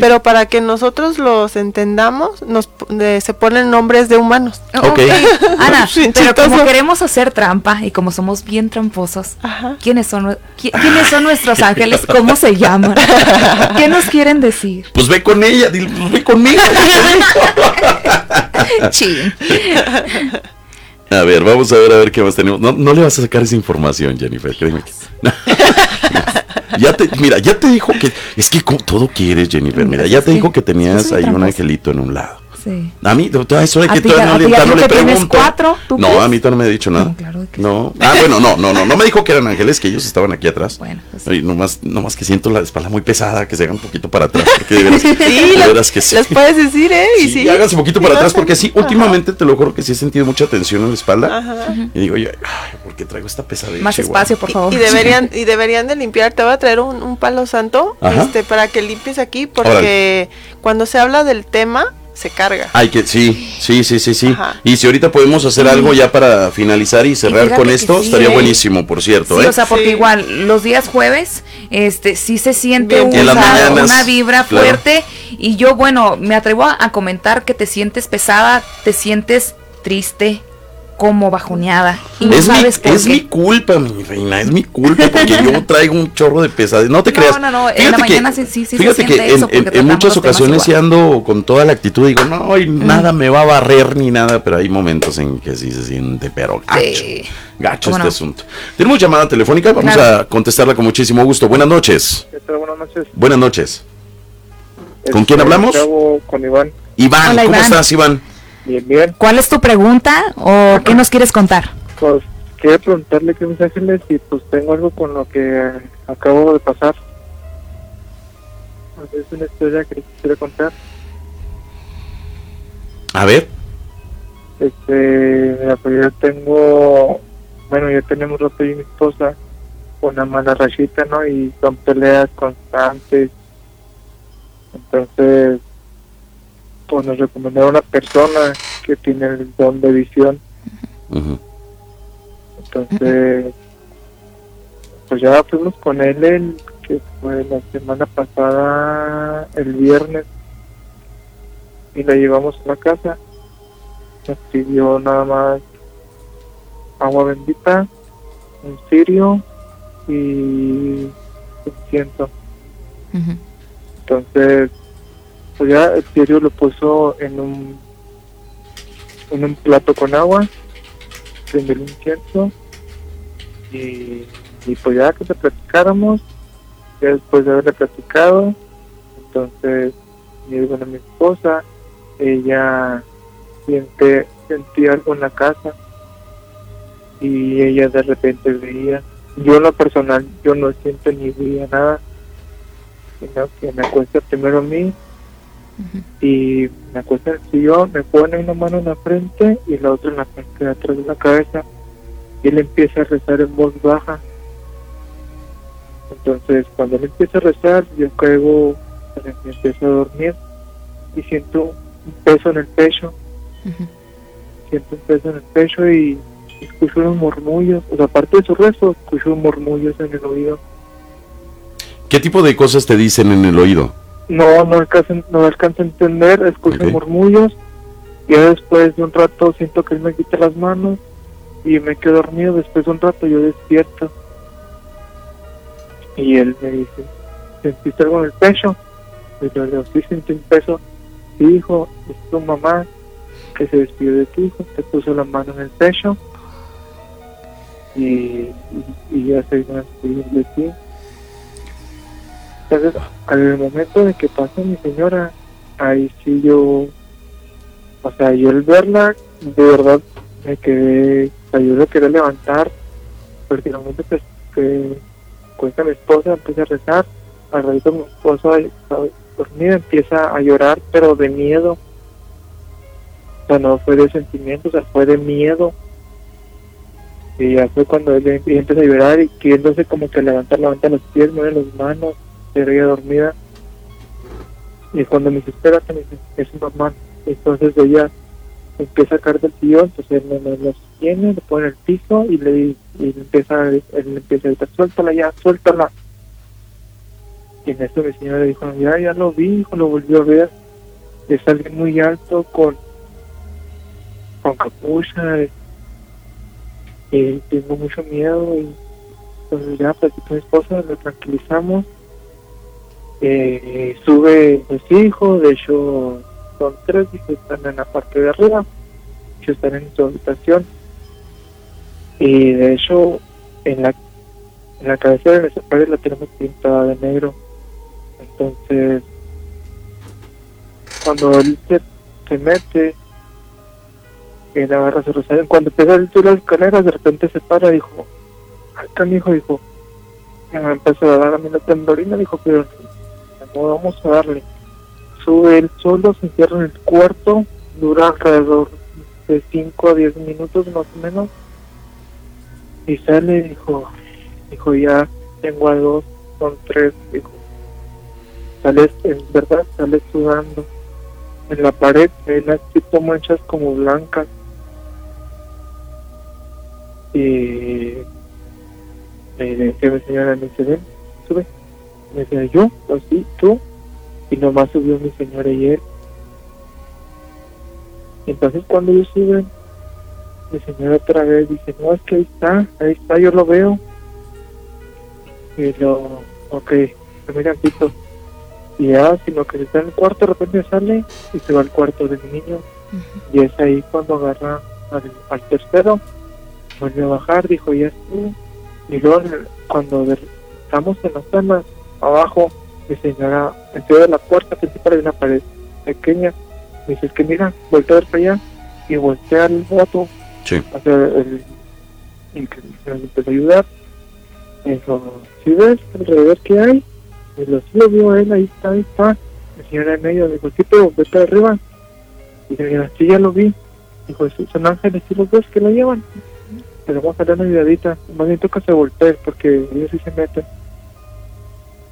Pero para que nosotros los entendamos, nos de- se ponen nombres de humanos. Ok. Ana, pero como queremos hacer trampa y como somos bien tramposos, ¿quiénes son, qui- ¿quiénes son nuestros ángeles? ¿Cómo se llaman? ¿Qué nos quieren decir? Pues ve con ella, dile, pues ve conmigo. Chin. A ver, vamos a ver a ver qué más tenemos. No, no le vas a sacar esa información, Jennifer, créeme que- ya te, mira, ya te dijo que es que todo quieres, Jennifer. Mira, ya te dijo que tenías ahí un angelito en un lado. Sí. A mí, eso de ¿A que ya- no le, no que pregunto. cuatro? ¿Tú No, crees? a mí todavía no me ha dicho nada. No, Ah, bueno, no, no, no, no me dijo que eran ángeles, que ellos estaban aquí atrás. Bueno, pues Y nomás, nomás que siento la espalda muy pesada, que se hagan un poquito para atrás, porque de veras, Sí, de las- veras que sí. Les puedes decir, ¿eh? Y Sí, sí. y háganse un poquito para atrás, porque sí, últimamente te lo juro que sí he sentido mucha tensión en la espalda. Ajá. Y digo, yo, ay, ¿por qué traigo esta pesadilla? Más espacio, por favor. Y deberían, y deberían de limpiar, te voy a traer un, un palo santo Ajá. este, para que limpies aquí, porque cuando se habla del tema, se carga. Ay, que sí, sí, sí, sí, sí. Ajá. Y si ahorita podemos hacer algo ya para finalizar y cerrar con esto, sí, estaría ¿eh? buenísimo, por cierto, Sí, ¿eh? o sea, porque igual los días jueves, este, sí se siente una, mañanas, una vibra claro. fuerte y yo, bueno, me atrevo a comentar que te sientes pesada, te sientes triste, como bajoneada y no es mi, por es qué. mi culpa, mi reina, es mi culpa porque yo traigo un chorro de pesadez. No te No, creas. no, no, en Fíjate la que- mañana sí- sí- sí se Fíjate siente que en, eso, porque en- en tratamos muchas ocasiones sí ando con toda la actitud, digo, no, hoy nada me va a barrer ni nada, pero hay momentos en que sí se siente, pero gacho, Sí. gacho ¿Cómo este no? asunto. Tenemos llamada telefónica, vamos Claro. a contestarla con muchísimo gusto. Buenas noches. ¿Qué tal? Buenas noches. Buenas noches. ¿Con Este, quién hablamos? acabo con Iván. Iván, Hola, ¿cómo Iván. estás, Iván? Bien, bien. ¿Cuál es tu pregunta o qué nos quieres contar? Pues quería preguntarle que mis ángeles y pues tengo algo con lo que acabo de pasar. Es una historia que les quisiera contar. A ver. Este, mira, pues yo tengo, bueno, ya tenemos rato y mi esposa una mala rachita, ¿no? Y son peleas constantes. Entonces, pues nos recomendaron una persona que tiene el don de visión. Entonces, pues ya fuimos con él el que fue la semana pasada, el viernes, y la llevamos a la casa. Nos pidió nada más agua bendita, un cirio y incienso. Entonces, ya el cirio lo puso en un en un plato con agua, prendió el incienso y, y pues ya que te platicáramos, ya después de haberle platicado, entonces dijo a mi esposa, ella siente, sentía algo en la casa y ella de repente veía, yo en lo personal, yo no siento ni veía nada, sino que me acuesta primero a mí y me acuesta en el sillón, me pone una mano en la frente y la otra en la parte de atrás de la cabeza y él empieza a rezar en voz baja. Entonces, cuando él empieza a rezar, yo caigo, me empiezo a dormir y siento un peso en el pecho. Siento un peso en el pecho y escucho unos murmullos. O sea, aparte de su rezo, escucho murmullos en el oído. ¿Qué tipo de cosas te dicen en el oído? No, no alcanzo, no alcanzo a entender, escucho Ok. murmullos. Y ya después de un rato siento que él me quita las manos y me quedo dormido. Después de un rato yo despierto. Y él me dice, ¿sentiste algo en el pecho? Y yo le digo, sí, sentí un peso. Sí, hijo, es tu mamá que se despidió de tu hijo, te puso la mano en el pecho y, y, y ya se despedir de ti. Entonces, al momento de que pasa mi señora, ahí sí yo, o sea, yo al verla, de verdad me quedé, o sea, yo lo quería levantar, porque en el momento que, que cuenta mi esposa, empieza a rezar, al ratito mi esposa dormida, empieza a llorar, pero de miedo. O sea, no fue de sentimiento, o sea, fue de miedo. Y ya fue cuando él em- empieza a llorar y queriéndose como que levantar, levantar los pies, mueve las manos, se veía dormida. Y cuando me dice, me dice, es mamá. Entonces ella empieza a caer del sillón, entonces me, me lo sostiene, lo pone en el piso y le, y le empieza, él le empieza a gritar, suéltala ya, suéltala. Y en esto mi señora le dijo, ya, ya lo vi, hijo, lo volvió a ver. Es alguien muy alto con, con capucha y, tengo mucho miedo y entonces ya platicé con mi esposa, lo tranquilizamos. Eh, sube mis hijos, de hecho son tres hijos, están en la parte de arriba, ellos están en su habitación. Y de hecho, en la, en la cabecera de nuestra pared la tenemos pintada de negro. Entonces, cuando él se, se mete, él agarra su rosario. Cuando empieza a subir las escaleras, de repente se para dijo, acá mi hijo, dijo, me empezó a dar a mí la temblorina, dijo, pero a darle. Sube él solo, se encierra en el cuarto, dura alrededor de 5 a 10 minutos más o menos. Y sale dijo, dijo, ya tengo a dos, son tres, dijo. Sale, en verdad, sale sudando. En la pared hay unas tipo manchas como blancas. Y me decía mi señora, me dice, ven, sube. Me decía, yo, así, tú. Y nomás subió mi señora y él. Entonces cuando ellos suben, mi señora otra vez dice, no, es que ahí está, ahí está, yo lo veo. Y yo, ok, mira tantito. Y ya, sino que está en el cuarto, de repente sale y se va al cuarto de mi niño. Y es ahí cuando agarra al, al tercero, vuelve a bajar, dijo, ya estuvo. Y luego, cuando estamos en las salas, abajo, mi señora, en de la puerta principal hay una pared pequeña. Me dice, es que mira, voltea a ver para allá y voltea al gato Sí. hacia el, el que nos empezó a ayudar. Me dijo, si ves alrededor que hay? Y lo sí lo vio él, ahí está, ahí está. La señora en medio dijo, sí, pero vete arriba. Y le dije, sí, ya lo vi. Dijo, "Sí, son ángeles, ¿sí los ves que lo llevan? Pero vamos a dar una ayudadita. Más bien toca se voltee porque ellos sí se meten.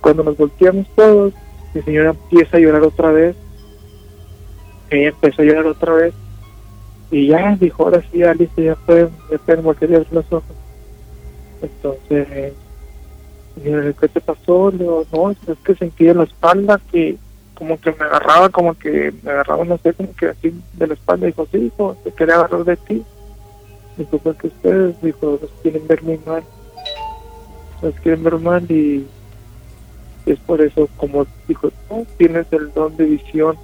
Cuando nos volteamos todos, mi señora empieza a llorar otra vez. Ella empezó a llorar otra vez. Y ya dijo, ahora sí, listo, ya pueden, ya pueden voltear los ojos. Entonces, ¿qué te pasó? Le digo, no, es que sentí en la espalda que como que me agarraba, como que me agarraba, no sé, como que así de la espalda. Dijo, sí, hijo, te quería agarrar de ti. Dijo, porque ustedes, dijo, los quieren ver muy mal. Los quieren ver mal y es por eso, como dijo, tú tienes el don de visión,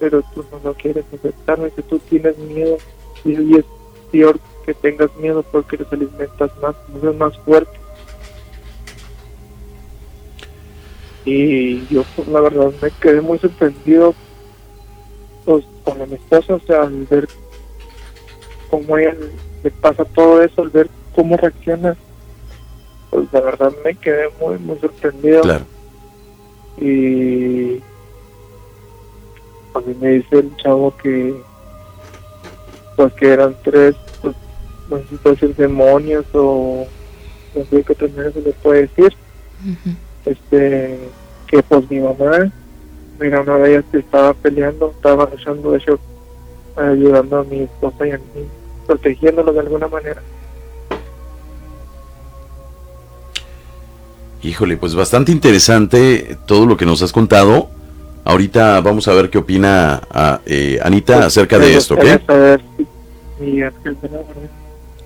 pero tú no lo quieres aceptar, que tú tienes miedo y, es peor que tengas miedo porque los alimentas más, es más fuerte. Y yo, pues, la verdad, me quedé muy sorprendido pues, con mi esposa, o sea, al ver cómo ella le pasa todo eso, al ver cómo reacciona, pues la verdad me quedé muy, muy sorprendido. Claro. Y a mí me dice el chavo que pues que eran tres pues, no sé si puede decir demonios o no sé qué otra manera se le puede decir. Este que pues mi mamá mira una de ellas que estaba peleando estaba luchando de hecho ayudando a mi esposa y a mí protegiéndolo de alguna manera Híjole, pues bastante interesante todo lo que nos has contado. Ahorita vamos a ver qué opina eh, Anita acerca de esto, ¿ok?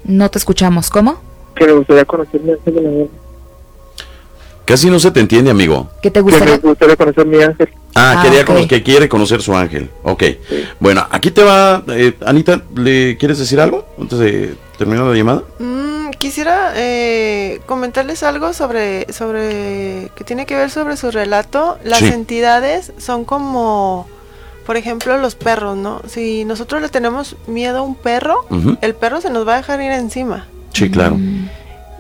No te escuchamos. ¿Cómo? que me gustaría conocer Casi no se te entiende, amigo. ¿Qué te Que me gustaría conocer mi ángel. Ah, Ah, quería que quiere conocer su ángel. Ok. Bueno, aquí te va, eh, Anita, ¿le quieres decir algo antes de terminar la llamada? Mm, quisiera eh, comentarles algo sobre, sobre que tiene que ver sobre su relato. Las Sí. entidades son como, por ejemplo, los perros, ¿no? Si nosotros le tenemos miedo a un perro, el perro se nos va a dejar ir encima. Sí, claro.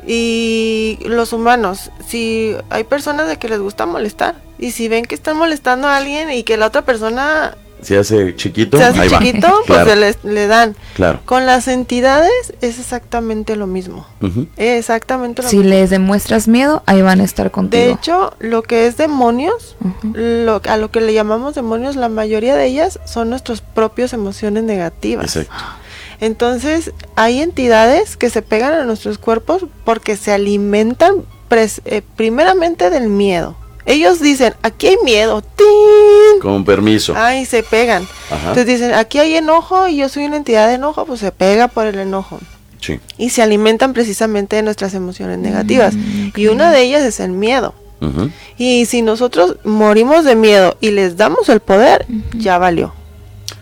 Y los humanos, si hay personas de que les gusta molestar y si ven que están molestando a alguien y que la otra persona Se hace chiquito, se hace ahí va. chiquito, pues Claro, se les- le dan. claro. Con las entidades es exactamente lo mismo. Exactamente lo Si mismo. les demuestras miedo, ahí van a estar contigo. De hecho, lo que es demonios, lo, a lo que le llamamos demonios, la mayoría de ellas son nuestras propias emociones negativas. Exacto. Entonces, hay entidades que se pegan a nuestros cuerpos porque se alimentan pres- eh, primeramente del miedo. Ellos dicen, aquí hay miedo, ¡tin! Con permiso. Ay, se pegan. Ajá. Entonces dicen, aquí hay enojo y yo soy una entidad de enojo, pues se pega por el enojo. Sí. Y se alimentan precisamente de nuestras emociones negativas. Y una de ellas es el miedo. Y si nosotros morimos de miedo y les damos el poder, ya valió.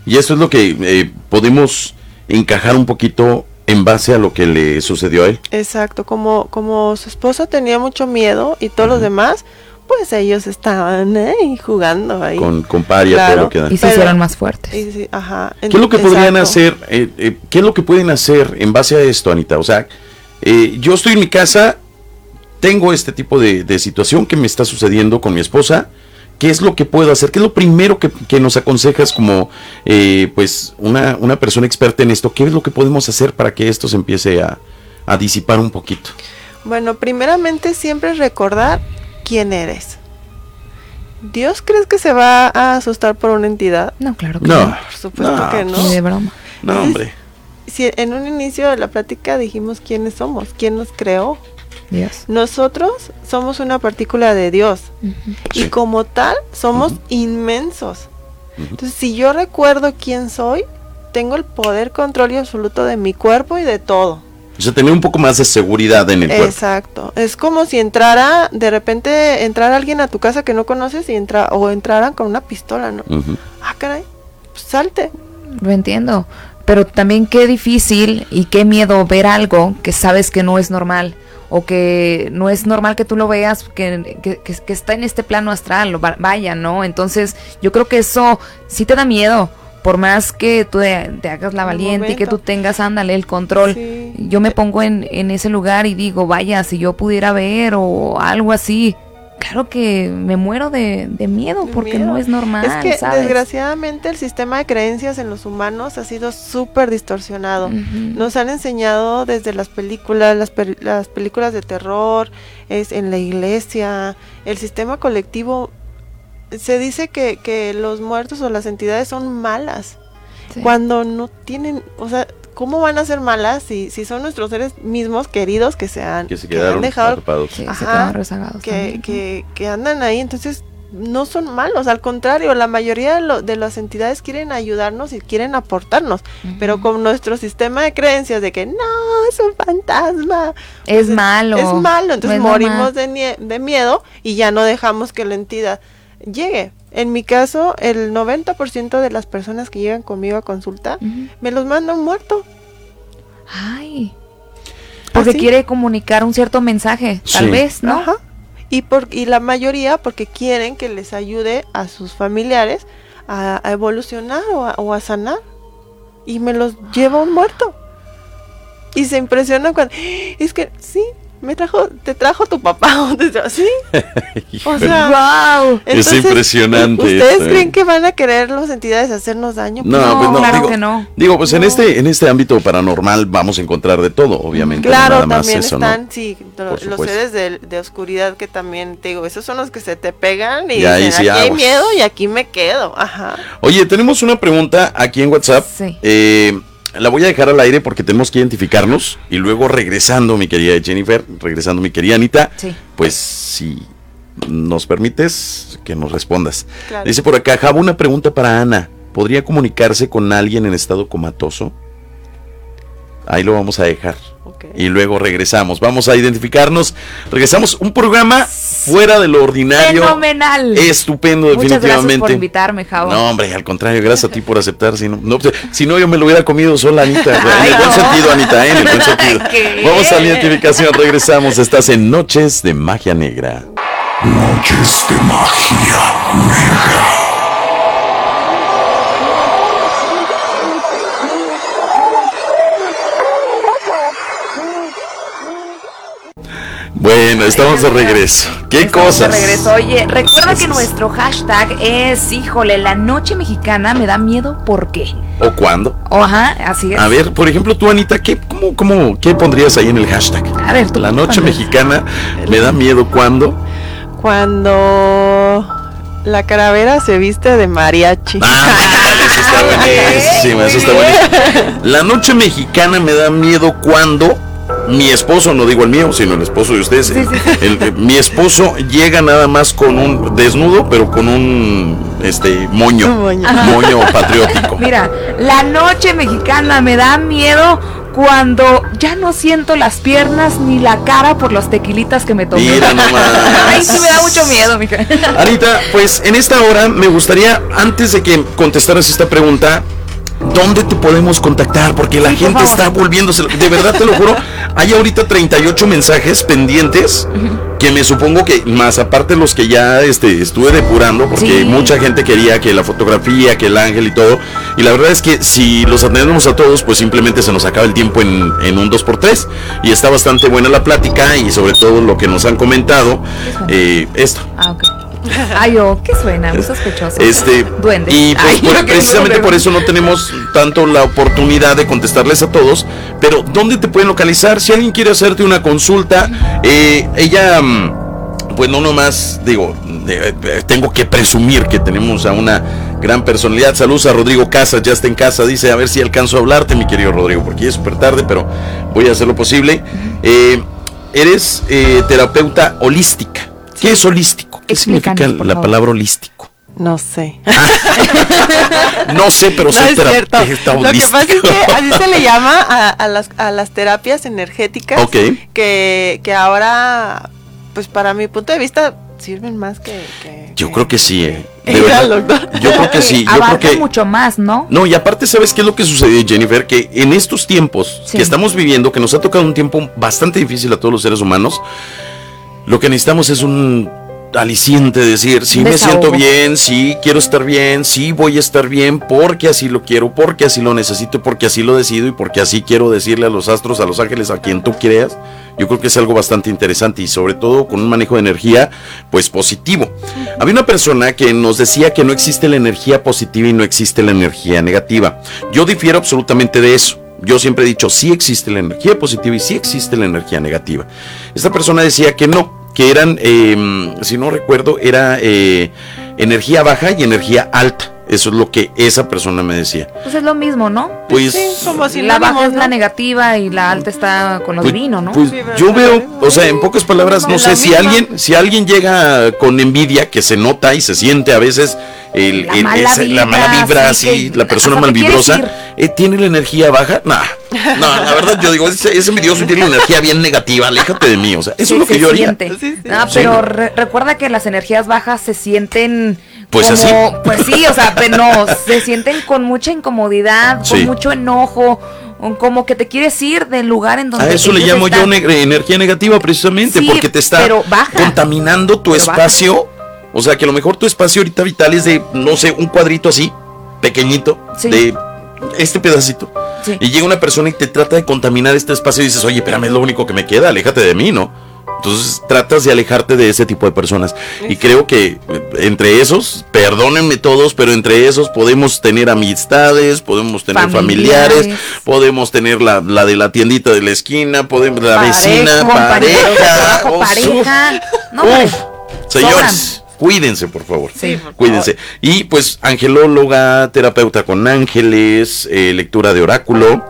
Y esto es lo que eh, podemos encajar un poquito en base a lo que le sucedió a él. Exacto, como, como su esposa tenía mucho miedo y todos los demás, pues ellos estaban ahí jugando ahí. Con, con paria, todo Claro. lo que da. Y se hicieron más fuertes. Y sí, ajá. ¿Qué es lo que podrían Exacto. hacer? eh, eh, ¿Qué es lo que pueden hacer en base a esto, Anita? O sea, eh, yo estoy en mi casa, tengo este tipo de, de situación que me está sucediendo con mi esposa. ¿Qué es lo que puedo hacer? ¿Qué es lo primero que, que nos aconsejas como eh, pues una, una persona experta en esto? ¿Qué es lo que podemos hacer para que esto se empiece a, a disipar un poquito? Bueno, primeramente siempre recordar quién eres. ¿Dios crees que se va a asustar por una entidad? No, claro que No, no. Por supuesto no, que no. Ni de broma. No, hombre. Si en un inicio de la plática dijimos quiénes somos, quién nos creó. Nosotros somos una partícula de Dios y como tal somos inmensos. Entonces, si yo recuerdo quién soy, tengo el poder, control y absoluto de mi cuerpo y de todo. O sea, tener un poco más de seguridad en el cuerpo. Exacto. Es como si entrara, de repente, entrara alguien a tu casa que no conoces y entra o entraran con una pistola, ¿no? Ah, caray, pues salte. Lo entiendo. Pero también qué difícil y qué miedo ver algo que sabes que no es normal. O que no es normal que tú lo veas, que, que- está en este plano astral, vaya, ¿no? Entonces, yo creo que eso sí te da miedo. Por más que tú te, hagas la Al valiente y que tú tengas, ándale, el control. Sí. Yo me pongo en, en ese lugar y digo, vaya, si yo pudiera ver o algo así. Claro que me muero de, de miedo porque miedo. no es normal, Es que ¿sabes? desgraciadamente el sistema de creencias en los humanos ha sido súper distorsionado. Nos han enseñado desde las películas, las, per- las películas de terror, es en la iglesia, el sistema colectivo. Se dice que, que los muertos o las entidades son malas. Sí. Cuando no tienen, o sea, ¿cómo van a ser malas si, si son nuestros seres mismos queridos que se han, Que se que han dejado atrapados. Sí, se Ajá, quedan rezagados que, también. que, que andan ahí, entonces no son malos, al contrario, la mayoría de, lo- de las entidades quieren ayudarnos y quieren aportarnos, pero con nuestro sistema de creencias de que no, es un fantasma, Es malo. es malo, entonces no es morimos de, nie- de miedo y ya no dejamos que la entidad llegue. En mi caso, el 90% de las personas que llegan conmigo a consulta me los mandan muerto. Ay. Porque ¿Ah, sí? quiere comunicar un cierto mensaje, tal Sí. vez, ¿no? Ajá. Y, por, y la mayoría porque quieren que les ayude a sus familiares a, a evolucionar o a, o a sanar. Y me los lleva un muerto. Y se impresiona cuando... Es que sí, me trajo, te trajo tu papá. o te tra- sí. O sea, wow. Es impresionante ¿Ustedes esto, ¿eh? creen que van a querer las entidades hacernos daño? No, No, pues no, claro digo, que no. digo, pues en este en este ámbito paranormal vamos a encontrar de todo, obviamente, Claro, nada más también eso, ¿no? están, sí, los seres de, de oscuridad que también, te digo, esos son los que se te pegan y, Y ahí dicen, sí, aquí hay aguas". miedo y aquí me quedo. Ajá. Oye, tenemos una pregunta aquí en WhatsApp. Sí. Eh, la voy a dejar al aire porque tenemos que identificarnos y luego regresando, mi querida Jennifer, regresando, mi querida Anita, Sí. pues si nos permites que nos respondas. Claro. Dice por acá, Java, una pregunta para Ana. ¿Podría comunicarse con alguien en estado comatoso? Ahí lo vamos a dejar. Y luego regresamos. Vamos a identificarnos. Regresamos. Un programa fuera de lo ordinario. Fenomenal. Estupendo, Muchas gracias definitivamente. por invitarme, Javo. No, hombre, al contrario, gracias a ti por aceptar. Si no, no, si no yo me lo hubiera comido sola, Anita. en el buen sentido, Anita, ¿eh? en el buen sentido. ¿Qué? Vamos a la identificación. Regresamos. Estás en Noches de Magia Negra. Noches de magia Bueno, estamos de regreso. ¿Qué Estamos cosas? De regreso. Oye, recuerda que nuestro hashtag es, híjole, la noche mexicana me da miedo, ¿por qué? ¿O cuándo? Ajá, así es. A ver, por ejemplo, tú, Anita, ¿qué, cómo, cómo, ¿qué pondrías ahí en el hashtag? A ver, tú. La noche mexicana me da miedo cuando. Cuando la calavera se viste de mariachi. Eso está buenísimo, eso está buenísimo. La noche mexicana me da miedo cuando mi esposo, no digo el mío, sino el esposo de ustedes, el- el- mi esposo llega nada más con un desnudo, pero con un este moño, Un moño. moño patriótico. Mira, la noche mexicana me da miedo cuando ya no siento las piernas ni la cara por los tequilitas que me tomé. Mira nomás. Ay, sí me da mucho miedo, mija. Anita, pues en esta hora me gustaría, antes de que contestaras esta pregunta, ¿dónde te podemos contactar? Porque la Sí, gente está volviéndose, de verdad te lo juro, hay ahorita 38 mensajes pendientes que me supongo que, más aparte los que ya este, estuve depurando, porque Sí. mucha gente quería que la fotografía, que el ángel y todo, y la verdad es que si los atendemos a todos, pues simplemente se nos acaba el tiempo en, en un 2x3, y está bastante buena la plática y sobre todo lo que nos han comentado, eh, esto. Ah. Ay, oh, ¿qué suena? Muy sospechoso. Este, Duende. y pues, Ay, por- no, que precisamente por eso no tenemos tanto la oportunidad de contestarles a todos. Pero, ¿dónde te pueden localizar? Si alguien quiere hacerte una consulta, eh, ella, mm, pues no nomás, digo, eh, eh, tengo que presumir que tenemos a una gran personalidad. Saludos a Rodrigo Casas, ya está en casa. Dice, a ver si alcanzo a hablarte, mi querido Rodrigo, porque ya es súper tarde, pero voy a hacer lo posible. Eh, eres eh, terapeuta holística. ¿Qué es holístico? ¿Qué significa la favor. palabra holístico? No sé. No sé, pero No soy es cierto. Lo que holístico. pasa es que así se le llama a, a las, a las terapias energéticas Ok. que, que ahora, pues para mi punto de vista, sirven más que... que- Yo creo que sí, eh. De verdad. doctor. Yo creo que sí. Yo creo que. mucho más, ¿no? No, y aparte, ¿sabes qué es lo que sucede, Jennifer? Que en estos tiempos Sí. que estamos viviendo, que nos ha tocado un tiempo bastante difícil a todos los seres humanos, lo que necesitamos es un aliciente, decir, sí me siento bien, sí quiero estar bien, sí voy a estar bien, porque así lo quiero, porque así lo necesito, porque así lo decido y porque así quiero decirle a los astros, a los ángeles, a quien tú creas. Yo creo que es algo bastante interesante y sobre todo con un manejo de energía, pues positivo. Había una persona que nos decía que no existe la energía positiva y no existe la energía negativa. Yo difiero absolutamente de eso. Yo siempre he dicho, sí existe la energía positiva y sí existe la energía negativa. Esta persona decía que no, que eran, eh, si no recuerdo, era eh, energía baja y energía alta. Eso es lo que esa persona me decía. Pues es lo mismo, ¿no? Pues, como si la baja es la negativa y la alta está con lo Pues- divino, ¿no? Pues yo veo, o sea, en pocas palabras, no sé, si misma. alguien, si alguien llega con envidia, que se nota y se siente a veces el, La el- mala esa- la mala vibra, sí, así, que la persona malvibrosa, eh, tiene la energía baja, nah, no, la verdad yo digo, ese, ese envidioso tiene la energía bien negativa, aléjate de mí, o sea, eso Sí, es lo que se yo haría. siente. Sí. Ah, pero re- recuerda que las energías bajas se sienten Pues como- así. Pues sí, o sea, pero no, se sienten con mucha incomodidad, con mucho enojo, como que te quieres ir del lugar en donde A eso le llamo yo ne- energía negativa precisamente, Sí, porque te está contaminando tu Pero baja. espacio. O sea, que a lo mejor tu espacio ahorita vital es de, no sé, un cuadrito así, pequeñito, Sí. de este pedacito. Sí. Y llega una persona y te trata de contaminar este espacio y dices, oye, espérame, es lo único que me queda, aléjate de mí, ¿no? Entonces tratas de alejarte de ese tipo de personas. Y creo que eh, entre esos, perdónenme todos, pero entre esos podemos tener amistades, podemos tener familiares, Familiares. podemos tener la, la de la tiendita de la esquina, podemos la vecina, pareja. trabajo, oh, pareja. No, Uf, señores, cuídense, por favor. Sí, por cuídense. Y pues, angelóloga, terapeuta con ángeles, eh, lectura de oráculo,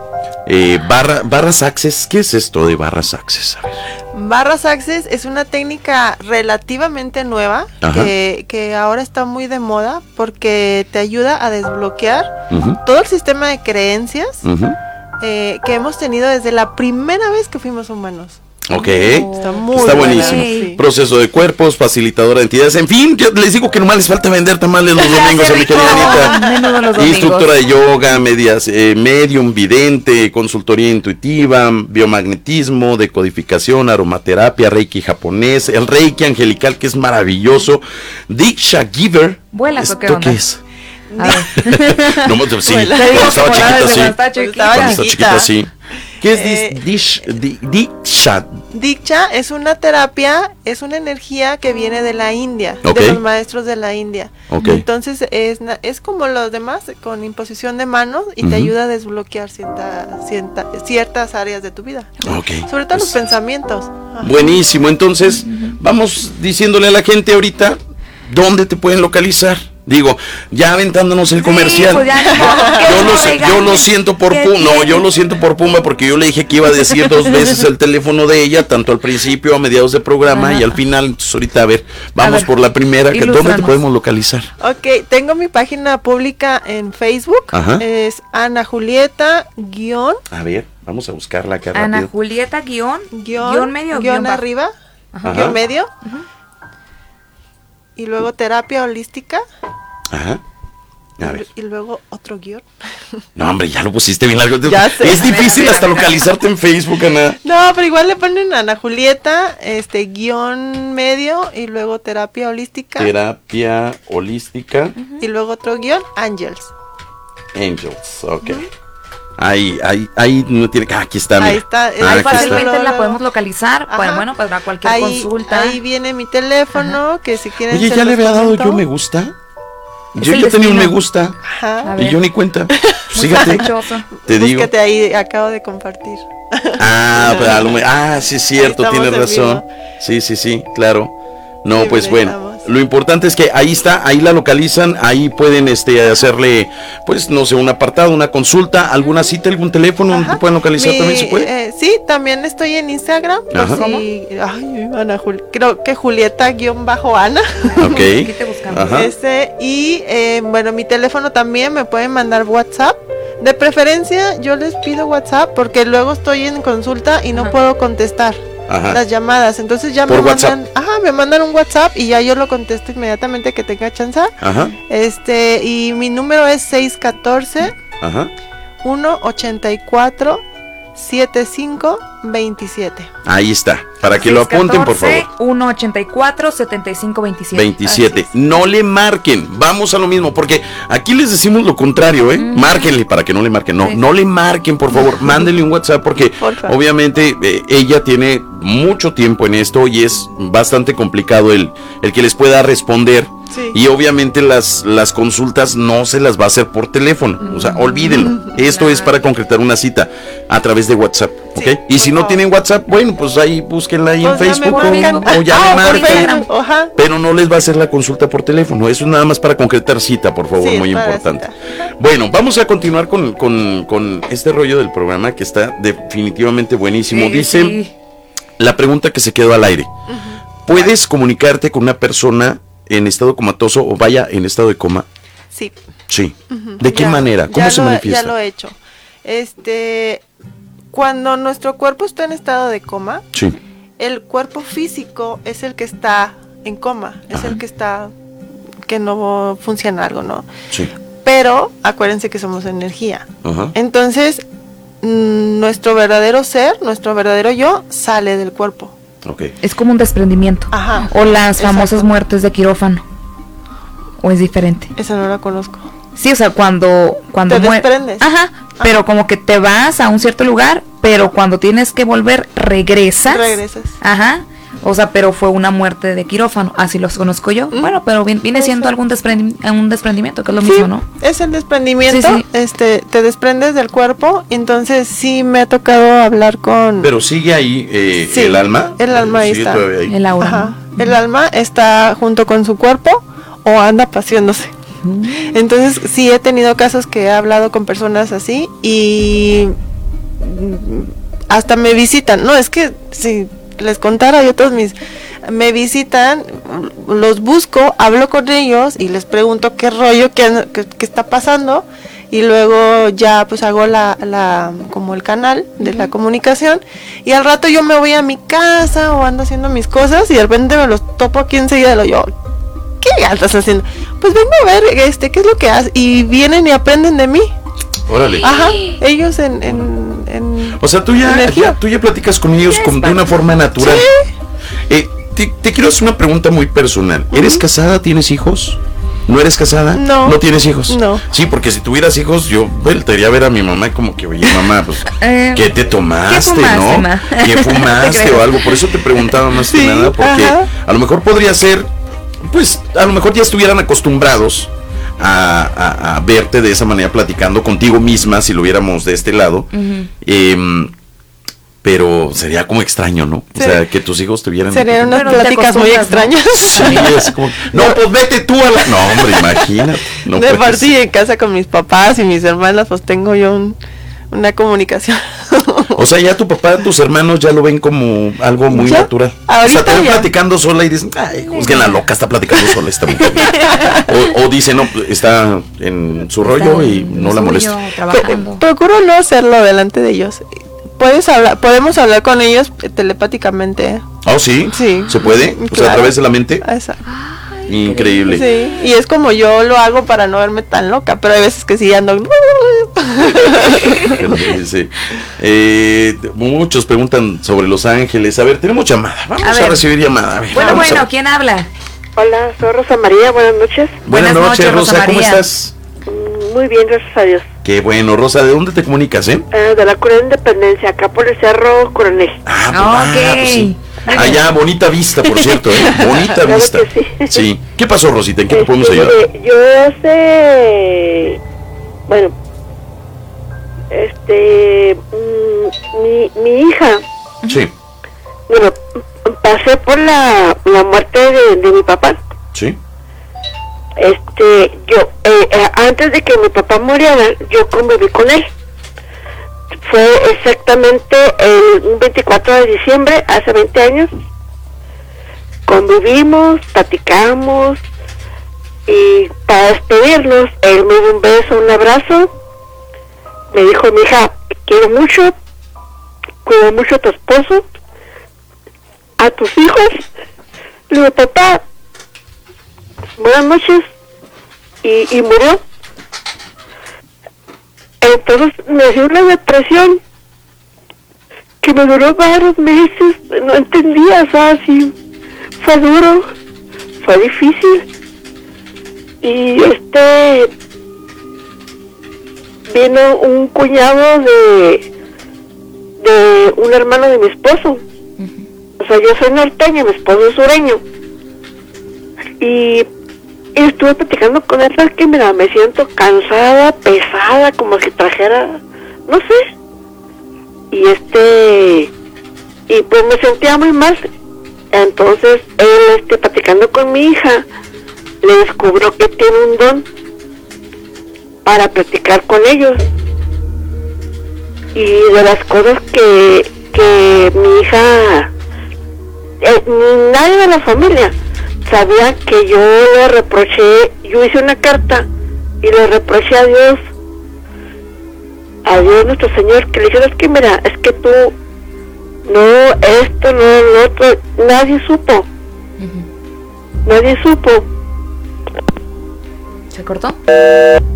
eh, barra, barras access. ¿Qué es esto de barras access? A ver. Barras Access es una técnica relativamente nueva que, que ahora está muy de moda porque te ayuda a desbloquear todo el sistema de creencias eh, que hemos tenido desde la primera vez que fuimos humanos. Ok. Está muy Está buenísimo. Sí. Proceso de cuerpos, facilitadora de entidades. En fin, yo les digo que nomás les falta vender tamales los domingos a mi querida. Instructora de yoga, medias, eh, medium, vidente, consultoría intuitiva, biomagnetismo, decodificación, aromaterapia, reiki japonés, el reiki angelical que es maravilloso. Diksha Giver. ¿Vuelas o qué ¿Esto onda? qué es? A ver. No, pues, sí, cuando estaba chiquita, sí. estaba chiquita. Cuando estaba chiquita, sí. ¿Qué es Eh, dis- dish- di- Diksha? Diksha es una terapia, es una energía que viene de la India, Ok. de los maestros de la India. Ok. Entonces es, es como los demás, con imposición de manos y Ujú. te ayuda a desbloquear cierta- cierta- ciertas áreas de tu vida. Ok. Sobre todo los pensamientos. Buenísimo, entonces vamos diciéndole a la gente ahorita dónde te pueden localizar. Digo, ya aventándonos el comercial. pues ya, yo, no lo, sé- yo lo siento por Puma. No, yo lo siento por Puma porque yo le dije que iba a decir dos veces el teléfono de ella, tanto al principio, a mediados de programa Ajá. y al final. Entonces, ahorita, a ver, vamos ver, por la primera. que- ¿Dónde te podemos localizar? Ok, tengo mi página pública en Facebook. Ajá. Es Ana Julieta guion, A ver, vamos a buscarla acá Ana rápido. Julieta guion, guion, guion medio, guion bajo. arriba, Ajá. guion medio. Y luego terapia holística. Ajá. A y- ver. Y luego otro guion. No, hombre, ya lo pusiste bien largo. Ya sé. Es difícil hasta localizarte en Facebook, Ana. No, pero igual le ponen Ana Julieta, este guion medio y luego terapia holística Terapia holística. y luego otro guion Angels. Angels, ok. Ahí, ahí, ahí no tiene. ah, aquí está, mira. Ahí está, Ah, ahí está. Fácilmente Luego, la podemos localizar. Pues, Ajá. bueno, para cualquier Ahí, consulta. ahí viene mi teléfono, que si quieren Oye, se ¿ya le había dado yo me gusta? Yo ya tenía un me gusta. Ajá. Y yo ni cuenta. Pues sospechoso. Te digo. Búscate ahí, acabo de compartir. Ah, pero a lo me- ah, sí es cierto, tienes razón. Sí, sí, sí, claro. No, Sí, pues bueno, lo importante es que ahí está, ahí la localizan, ahí pueden este hacerle, pues no sé, un apartado, una consulta, alguna cita, algún teléfono donde te pueden localizar Mi- también se puede. eh, sí, también estoy en Instagram. por Ajá. si- ay, Ana Jul- creo que Julieta guion bajo Ana. Ok. Ajá. Este, y eh, bueno, mi teléfono también me pueden mandar WhatsApp. De preferencia, yo les pido WhatsApp porque luego estoy en consulta y no puedo contestar Ajá. las llamadas. Entonces ya Por me WhatsApp. mandan, ajá, me mandan un WhatsApp y ya yo lo contesto inmediatamente que tenga chance. Ajá, Este, y mi número es 614 ajá. 184 7527. Ahí está, para que lo apunten, por favor. 184 75 27. 27. No le marquen. Vamos a lo mismo, porque aquí les decimos lo contrario, ¿eh? Márquenle para que no le marquen. No, no le marquen, por favor. Mándenle un WhatsApp porque obviamente eh, ella tiene mucho tiempo en esto y es bastante complicado el, el que les pueda responder. Sí. Y obviamente las, las consultas no se las va a hacer por teléfono. O sea, olvídenlo. Esto es para concretar una cita a través de WhatsApp. ¿Ok? y si no tienen WhatsApp, bueno, pues ahí búsquenla ahí en Pues Facebook o, o ya Ah, ajá. Pero no les va a hacer la consulta por teléfono. Eso es nada más para concretar cita, por favor, Sí, muy importante. Bueno, vamos a continuar con, con- con este rollo del programa que está definitivamente buenísimo. Sí, Dice sí. la pregunta que se quedó al aire. ¿Puedes comunicarte con una persona en estado comatoso o vaya en estado de coma? Sí. Sí. ¿De qué Ya- manera? ¿Cómo se lo- manifiesta? Ya lo he hecho. Este, cuando nuestro cuerpo está en estado de coma, Sí. el cuerpo físico es el que está en coma, es el que está que no funciona algo, ¿no? Sí. Pero acuérdense que somos energía. Ajá. Entonces, mm, nuestro verdadero ser, nuestro verdadero yo, sale del cuerpo. Ok. Es como un desprendimiento. Ajá. O las famosas muertes de quirófano. O es diferente. Esa no la conozco. Sí, o sea, cuando cuando Te desprendes. Ajá, pero como que te vas a un cierto lugar, pero cuando tienes que volver regresas. Regresas. Ajá. O sea, pero fue una muerte de quirófano, así los conozco yo. Bueno, pero viene siendo algún desprendi- un desprendimiento, que es lo Sí, mismo, ¿no? Es el desprendimiento, Sí, sí. este, te desprendes del cuerpo, entonces sí me ha tocado hablar con Pero sigue ahí eh, Sí, el alma. el alma ahí está. ahí. El aura. Ajá. El alma está junto con su cuerpo o anda paseándose. Entonces sí he tenido casos que he hablado con personas así y hasta me visitan. No, es que si les contara yo todos mis me visitan, los busco, hablo con ellos y les pregunto qué rollo, qué, qué- qué está pasando y luego ya pues hago la, la como el canal de la comunicación y al rato yo me voy a mi casa o ando haciendo mis cosas y de repente me los topo aquí enseguida lo yo ¿qué estás haciendo? Pues vengo a ver este qué es lo que haces y vienen y aprenden de mí. Órale. Ajá, ellos en, en, en O sea, tú ya, tú ya platicas con ellos con- de una forma natural. Eh, te, te quiero hacer una pregunta muy personal. ¿Eres casada? ¿Tienes hijos? ¿No eres casada? No. ¿No tienes hijos? No. Sí, porque si tuvieras hijos, yo voltearía a ver a mi mamá como que, oye, mamá, pues, Eh, ¿qué te tomaste, ¿qué fumaste, no? ma? ¿Qué ¿Te fumaste o algo? Por eso te preguntaba más que Sí, nada, porque ajá. a lo mejor podría ser, pues, a lo mejor ya estuvieran acostumbrados a, a- a verte de esa manera platicando contigo misma, si lo viéramos de este lado. Em, pero sería como extraño, ¿no? O Sí. sea, que tus hijos te vieran. Serían unas pláticas muy acostumbras, ¿no? extrañas. Sí, es como, no, pues vete tú a la. No, hombre, imagínate. No de por sí en casa con mis papás y mis hermanas pues tengo yo un- una comunicación. O sea, ya tu papá, tus hermanos ya lo ven como algo muy Ya, natural. o sea, te ven ya. platicando sola y dicen, ay, juzguen la loca, está platicando sola esta mujer. o, o dicen, no, está en su rollo y no la molesta. Procuro no hacerlo delante de ellos. Puedes hablar, podemos hablar con ellos eh, telepáticamente. Oh, sí. Sí. ¿Se puede? O sea, a Claro. través de la mente. Exacto. Increíble. Sí, y es como yo lo hago para no verme tan loca, pero hay veces que sí ando. Sí. Eh, muchos preguntan sobre Los Ángeles. A ver, tenemos llamada. Vamos A a, recibir llamada. A ver, Bueno, vamos a- bueno, ¿quién habla? Hola, soy Rosa María, buenas noches. Buenas, Buenas noches, Rosa. Rosa ¿Cómo estás? Muy bien, gracias a Dios. Qué bueno, Rosa. ¿De dónde te comunicas, eh? Eh, de la Cura de Independencia, acá por el Cerro Coronel. Ah, Ok. pues sí. Allá, bonita vista, por cierto, ¿eh? Bonita Claro vista. que sí. ¿Qué pasó, Rosita? ¿En qué te podemos Este, ayudar? mire, yo hace. Bueno. Este. mm, mi, mi hija. Sí, Bueno, pasé por la, la muerte de, de mi papá. sí. Este, yo, eh, eh, antes de que mi papá muriera, yo conviví con él. Fue exactamente el un 24 de diciembre, hace 20 años. Convivimos, platicamos y para despedirnos, él me dio un beso, un abrazo. Me dijo, mi hija, quiero mucho, cuida mucho a tu esposo, a tus hijos. Le digo, papá, buenas noches y, y murió. Entonces me dio una depresión que me duró varios meses, no entendía, o sea, sí, fue duro, fue difícil. Y este vino un cuñado de de un hermano de mi esposo. O sea, yo soy norteña, mi esposo es sureño. Y, y estuve platicando con él, ¿sabes qué? Mira, me siento cansada, pesada, como si trajera, no sé. Y este, y pues me sentía muy mal. Entonces, él, este, platicando con mi hija, le descubrió que tiene un don para platicar con ellos. Y de las cosas que, que mi hija, eh, ni nadie de la familia sabía que yo le reproché, yo hice una carta y le reproché a Dios, a Dios nuestro Señor, que le dijera, es que mira, es que tú, no, esto, no, lo otro, nadie supo, nadie supo. ¿Se cortó?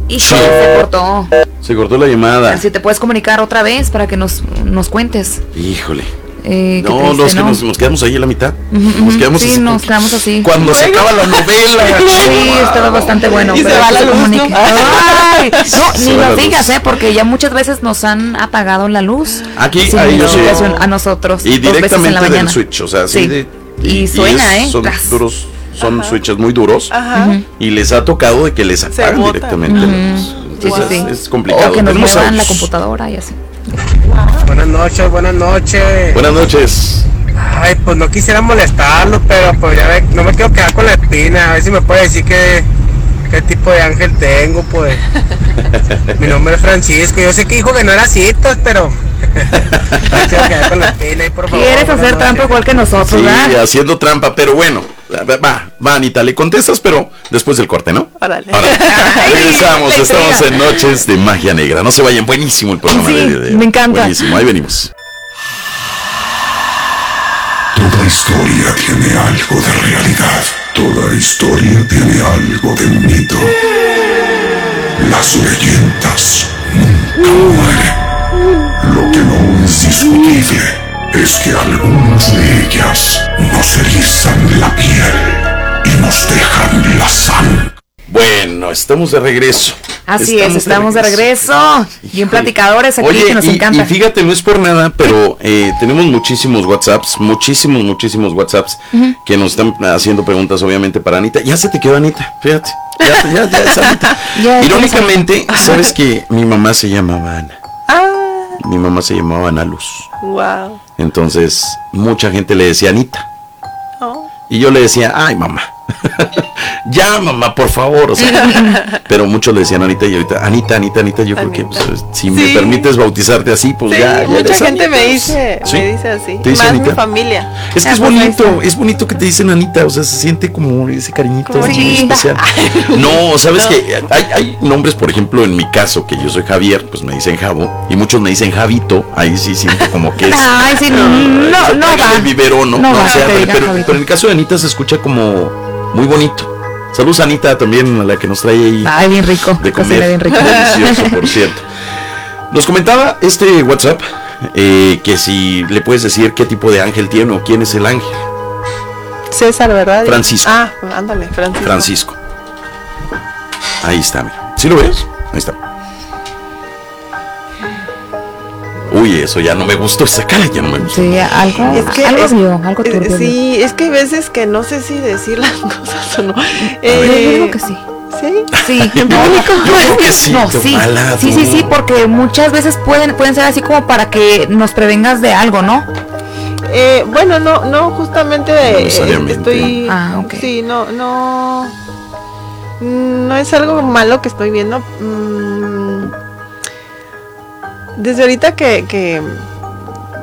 Híjole, se cortó. Se cortó la llamada. Si te puedes comunicar otra vez para que nos, nos cuentes. Híjole. Eh, No, triste, no, es que ¿no? nos, nos quedamos ahí a la mitad. Nos quedamos sí, así. nos quedamos así. Cuando se acaba la novela. Sí, estaba bastante bueno. Y se pero va la luz. ¿no? Ay, no, Se ni luz. digas, ¿eh? Porque ya muchas veces nos han apagado la luz. Aquí, ahí yo sí. a nosotros. Y veces en la directamente del mañana. switch, o sea, así Sí. de. Y suena, es- ¿eh? Son Tras. duros, son switches muy duros. Ajá. Y les ha tocado de que les apagan directamente. luz. Sí, sí, Entonces sí. es, es complicado. O que nos muevan la computadora y así. Buenas noches, buenas noches. Buenas noches. Ay, pues no quisiera molestarlo, pero pues ya ve, no me quiero quedar con la espina. A ver si me puede decir qué, qué tipo de ángel tengo, pues. Mi nombre es Francisco. Yo sé que dijo que no era citas, pero. me quiero quedar con la espina y por favor. Quieres hacer trampa igual que nosotros, Sí, ¿verdad? haciendo trampa, pero bueno. Va, va, Anita, le contestas, pero después del corte, ¿no? Órale. Órale. Regresamos, estamos en Noches de Magia Negra. No se vayan, buenísimo el programa Sí, de de me encanta. Buenísimo, ahí venimos. Toda historia tiene algo de realidad. Toda historia tiene algo de mito. Las leyendas nunca mueren. Lo que no es discutible es que algunas de ellas nos erizan la piel y nos dejan la sangre. Bueno, estamos de regreso. Así es, estamos de regreso. Bien platicadores aquí Oye, que nos y, encanta. y fíjate, no es por nada, pero eh, tenemos muchísimos WhatsApps, muchísimos, muchísimos WhatsApps que nos están haciendo preguntas, obviamente, para Anita. Ya se te quedó Anita, fíjate. Ya, ya, ya es Anita. Ya, Irónicamente, sabes que mi mamá se llamaba Ana. Ah, Mi mamá se llamaba Ana Luz. wow. Entonces, mucha gente le decía Anita. Oh. Y yo le decía, ay, mamá. Ya, mamá, por favor. O sea, pero muchos le decían Anita y ahorita, Anita, Anita, Anita. Yo creo que pues, si me permites bautizarte así, pues Sí, ya. ya mucha gente Anita. me dice, Sí. me dice así. ¿Te dice Más Anita? mi familia. Es que Ah, es pues ahí bonito, es bonito que te dicen Anita, o sea, se siente como ese cariñito Como muy chiquita. especial. No, sabes que hay, hay nombres, por ejemplo, en mi caso, que yo soy Javier, pues me dicen Javo, y muchos me dicen Javito, ahí sí siento como que es. Ay, sí, no, no, no va. El biberón, ¿no? No No, va o sea, pero en el caso de Anita se escucha como muy bonito. Saludos Anita también, a la que nos trae ahí. Ay, bien rico. De comer. bien rico. Delicioso, por cierto. Nos comentaba este WhatsApp eh, que si le puedes decir qué tipo de ángel tiene o quién es el ángel. César, ¿verdad? Francisco. Ah, ándale, Francisco. Francisco. Ahí está, mira. ¿Sí lo ves? Ahí está. Uy, eso ya no me gustó, esa cara ya no me gustó. Sí, algo, Es que algo es- vio, algo eh, turbio. Sí, es que hay veces que no sé si decir las cosas o no. Yo Eh, digo que sí. ¿Sí? Sí, Yo creo que sí, no, sí, mala, sí, sí, sí, porque muchas veces pueden, pueden ser así como para que nos prevengas de algo, ¿no? Eh, bueno, no, no, justamente eh, necesariamente. estoy. Ah, ok. Sí, no, no. No es algo malo que estoy viendo. Mm, desde ahorita que, que,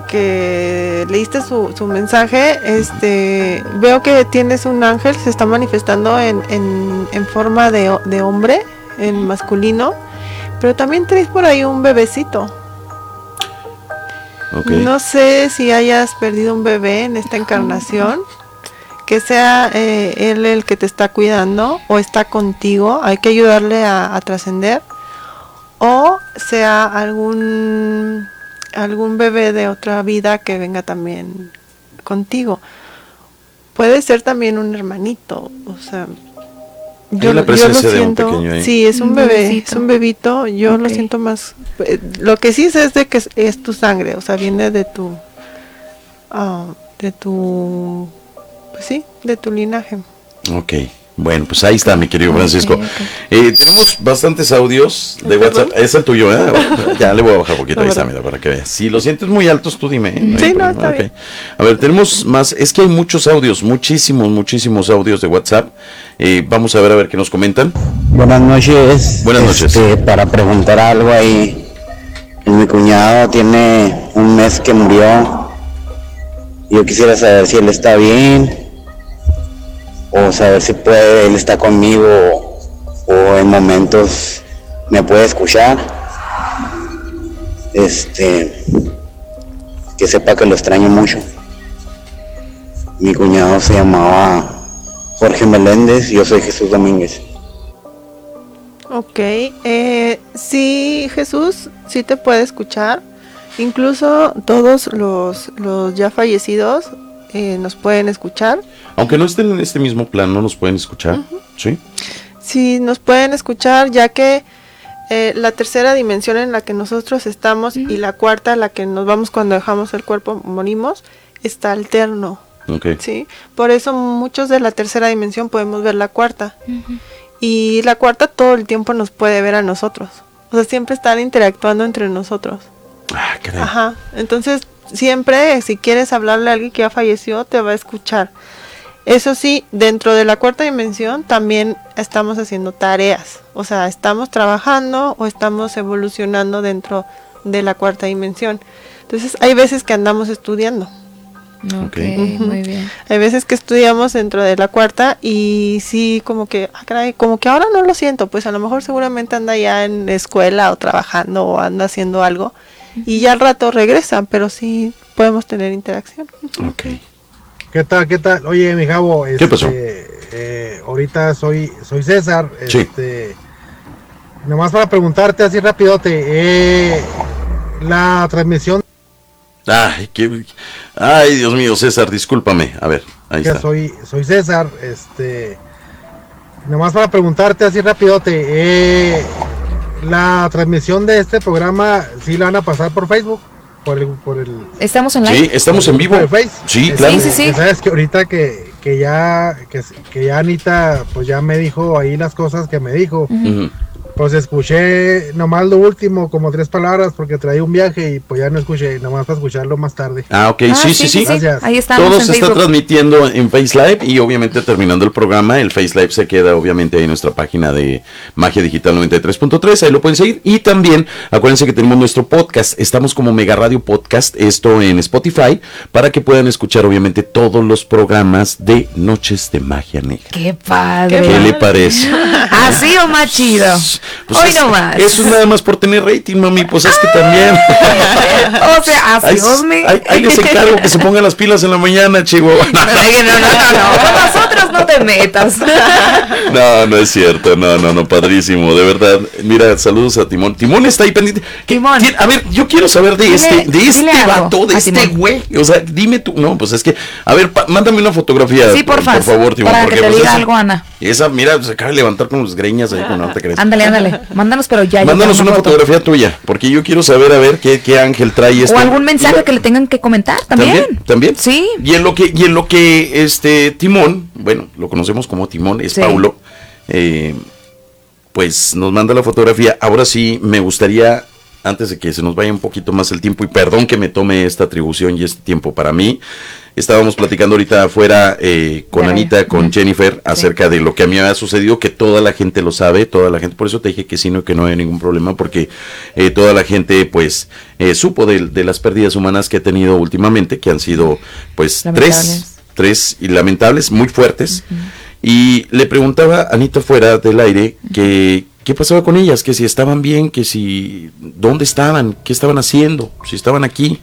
que leíste su, su mensaje, este, veo que tienes un ángel, se está manifestando en, en, en forma de, de hombre, en masculino, pero también traes por ahí un bebecito. No sé si hayas perdido un bebé en esta encarnación, que sea eh, él el que te está cuidando o está contigo, hay que ayudarle a, a trascender, o sea algún algún bebé de otra vida que venga también contigo. Puede ser también un hermanito, o sea, la presencia de un pequeño. Sí, es un Un bebé, bebecito. es un bebito. Yo lo siento más. eh, Lo que sí sé es de que es, es tu sangre, o sea, viene de tu, ah, de tu, pues sí, de tu linaje. Ok. Bueno, pues ahí está, mi querido Francisco. Eh, tenemos bastantes audios de ¿El WhatsApp. Es el tuyo, ¿eh? Ya le voy a bajar un poquito. Ahí está, mira, para que veas. Si lo sientes muy altos, tú dime. ¿eh? Sí, no, está bien. A ver, tenemos más. Es que hay muchos audios, muchísimos, muchísimos audios de WhatsApp. Eh, vamos a ver a ver qué nos comentan. Buenas noches. Buenas noches. Este, para preguntar algo ahí. Mi cuñado tiene un mes que murió. Yo quisiera saber si él está bien. O saber si puede, él está conmigo. O en momentos me puede escuchar. Este. Que sepa que lo extraño mucho. Mi cuñado se llamaba Jorge Meléndez. Yo soy Jesús Domínguez. Ok, eh, sí, Jesús, sí te puede escuchar. Incluso todos los, los ya fallecidos eh, nos pueden escuchar. Aunque no estén en este mismo plan, no nos pueden escuchar. ¿Sí? Sí, nos pueden escuchar ya que eh, la tercera dimensión en la que nosotros estamos y la cuarta, la que nos vamos cuando dejamos el cuerpo, morimos, está alterno. Ok. ¿sí? Por eso muchos de la tercera dimensión podemos ver la cuarta. Y la cuarta todo el tiempo nos puede ver a nosotros. O sea, siempre están interactuando entre nosotros. Ah. Ajá. Entonces, siempre, si quieres hablarle a alguien que ya falleció, te va a escuchar. Eso sí, dentro de la cuarta dimensión también estamos haciendo tareas. O sea, estamos trabajando o estamos evolucionando dentro de la cuarta dimensión. Entonces, hay veces que andamos estudiando. Ok, muy bien. Hay veces que estudiamos dentro de la cuarta y sí, como que, ah, caray, como que ahora no lo siento, pues a lo mejor seguramente anda ya en escuela o trabajando o anda haciendo algo y ya al rato regresan, pero sí podemos tener interacción. ¿Qué tal? ¿Qué tal? Oye, mi Javo, ¿Qué pasó? este, eh, ahorita soy soy César. Sí. Este, nomás para preguntarte así rapidote, eh, la transmisión Ay, qué... Ay, Dios mío, César, discúlpame. A ver, ahí está. soy soy César, este, nomás para preguntarte así rapidote, eh, la transmisión de este programa sí la van a pasar por Facebook, por el por el Estamos en Sí, live. estamos en vivo. Sí, Este, claro. Sí, sí, sí. Sabes que ahorita que, que ya que, que ya Anita pues ya me dijo ahí las cosas que me dijo. Ujú. Pues escuché nomás lo último, como tres palabras, porque traía un viaje y pues ya no escuché, nomás para escucharlo más tarde. Ah, ok, sí, sí, sí. Gracias. Ahí estamos Todo se está transmitiendo en Face Live y obviamente terminando el programa, el Face Live se queda obviamente ahí en nuestra página de Magia Digital 93.3, ahí lo pueden seguir. Y también acuérdense que tenemos nuestro podcast, estamos como Mega Radio Podcast, esto en Spotify, para que puedan escuchar obviamente todos los programas de Noches de Magia Negra. Qué padre. ¿Qué le parece? ¿Así o más chido? Pues Hoy es- nomás. Eso es nada más por tener rating, mami, pues es que también. o sea, así, Ahí, ahí- les encargo que se pongan las pilas en la mañana, Chihuahua. No, no, no, no, con nosotros no te metas. No, no es cierto, no, no, no, padrísimo, de verdad. Mira, saludos a Timón. Timón está ahí pendiente. ¿Qué- quién- a ver, yo quiero saber de este, de este vato, de este Timón. güey. O sea, dime tú, no, pues es que, a ver, pa- mándame una fotografía, Sí, por, por favor, Timón. para que porque, te pues, diga algo, Ana. Esa, mira, se acaba de levantar con las greñas ahí, con no te crees. Ándale, ándale. Mándanos, pero ya. Mándanos una foto. fotografía tuya, porque yo quiero saber a ver qué, qué ángel trae este. O algún mensaje que le tengan que comentar también. ¿También? ¿También? Sí. Y en lo que, y en lo que este Timón, bueno, lo conocemos como Timón, es Sí. Paulo, eh, pues nos manda la fotografía. Ahora sí, me gustaría, antes de que se nos vaya un poquito más el tiempo, y perdón que me tome esta atribución y este tiempo para mí, estábamos platicando ahorita afuera eh, con Anita, con. Jennifer, acerca de lo que a mí me ha sucedido, que toda la gente lo sabe, toda la gente, por eso te dije que sí, no, que no hay ningún problema, porque eh, toda la gente pues eh, supo de, de las pérdidas humanas que he tenido últimamente, que han sido pues tres, tres y lamentables, muy fuertes. Y le preguntaba a Anita fuera del aire que qué pasaba con ellas, que si estaban bien, que si dónde estaban, qué estaban haciendo, si estaban aquí.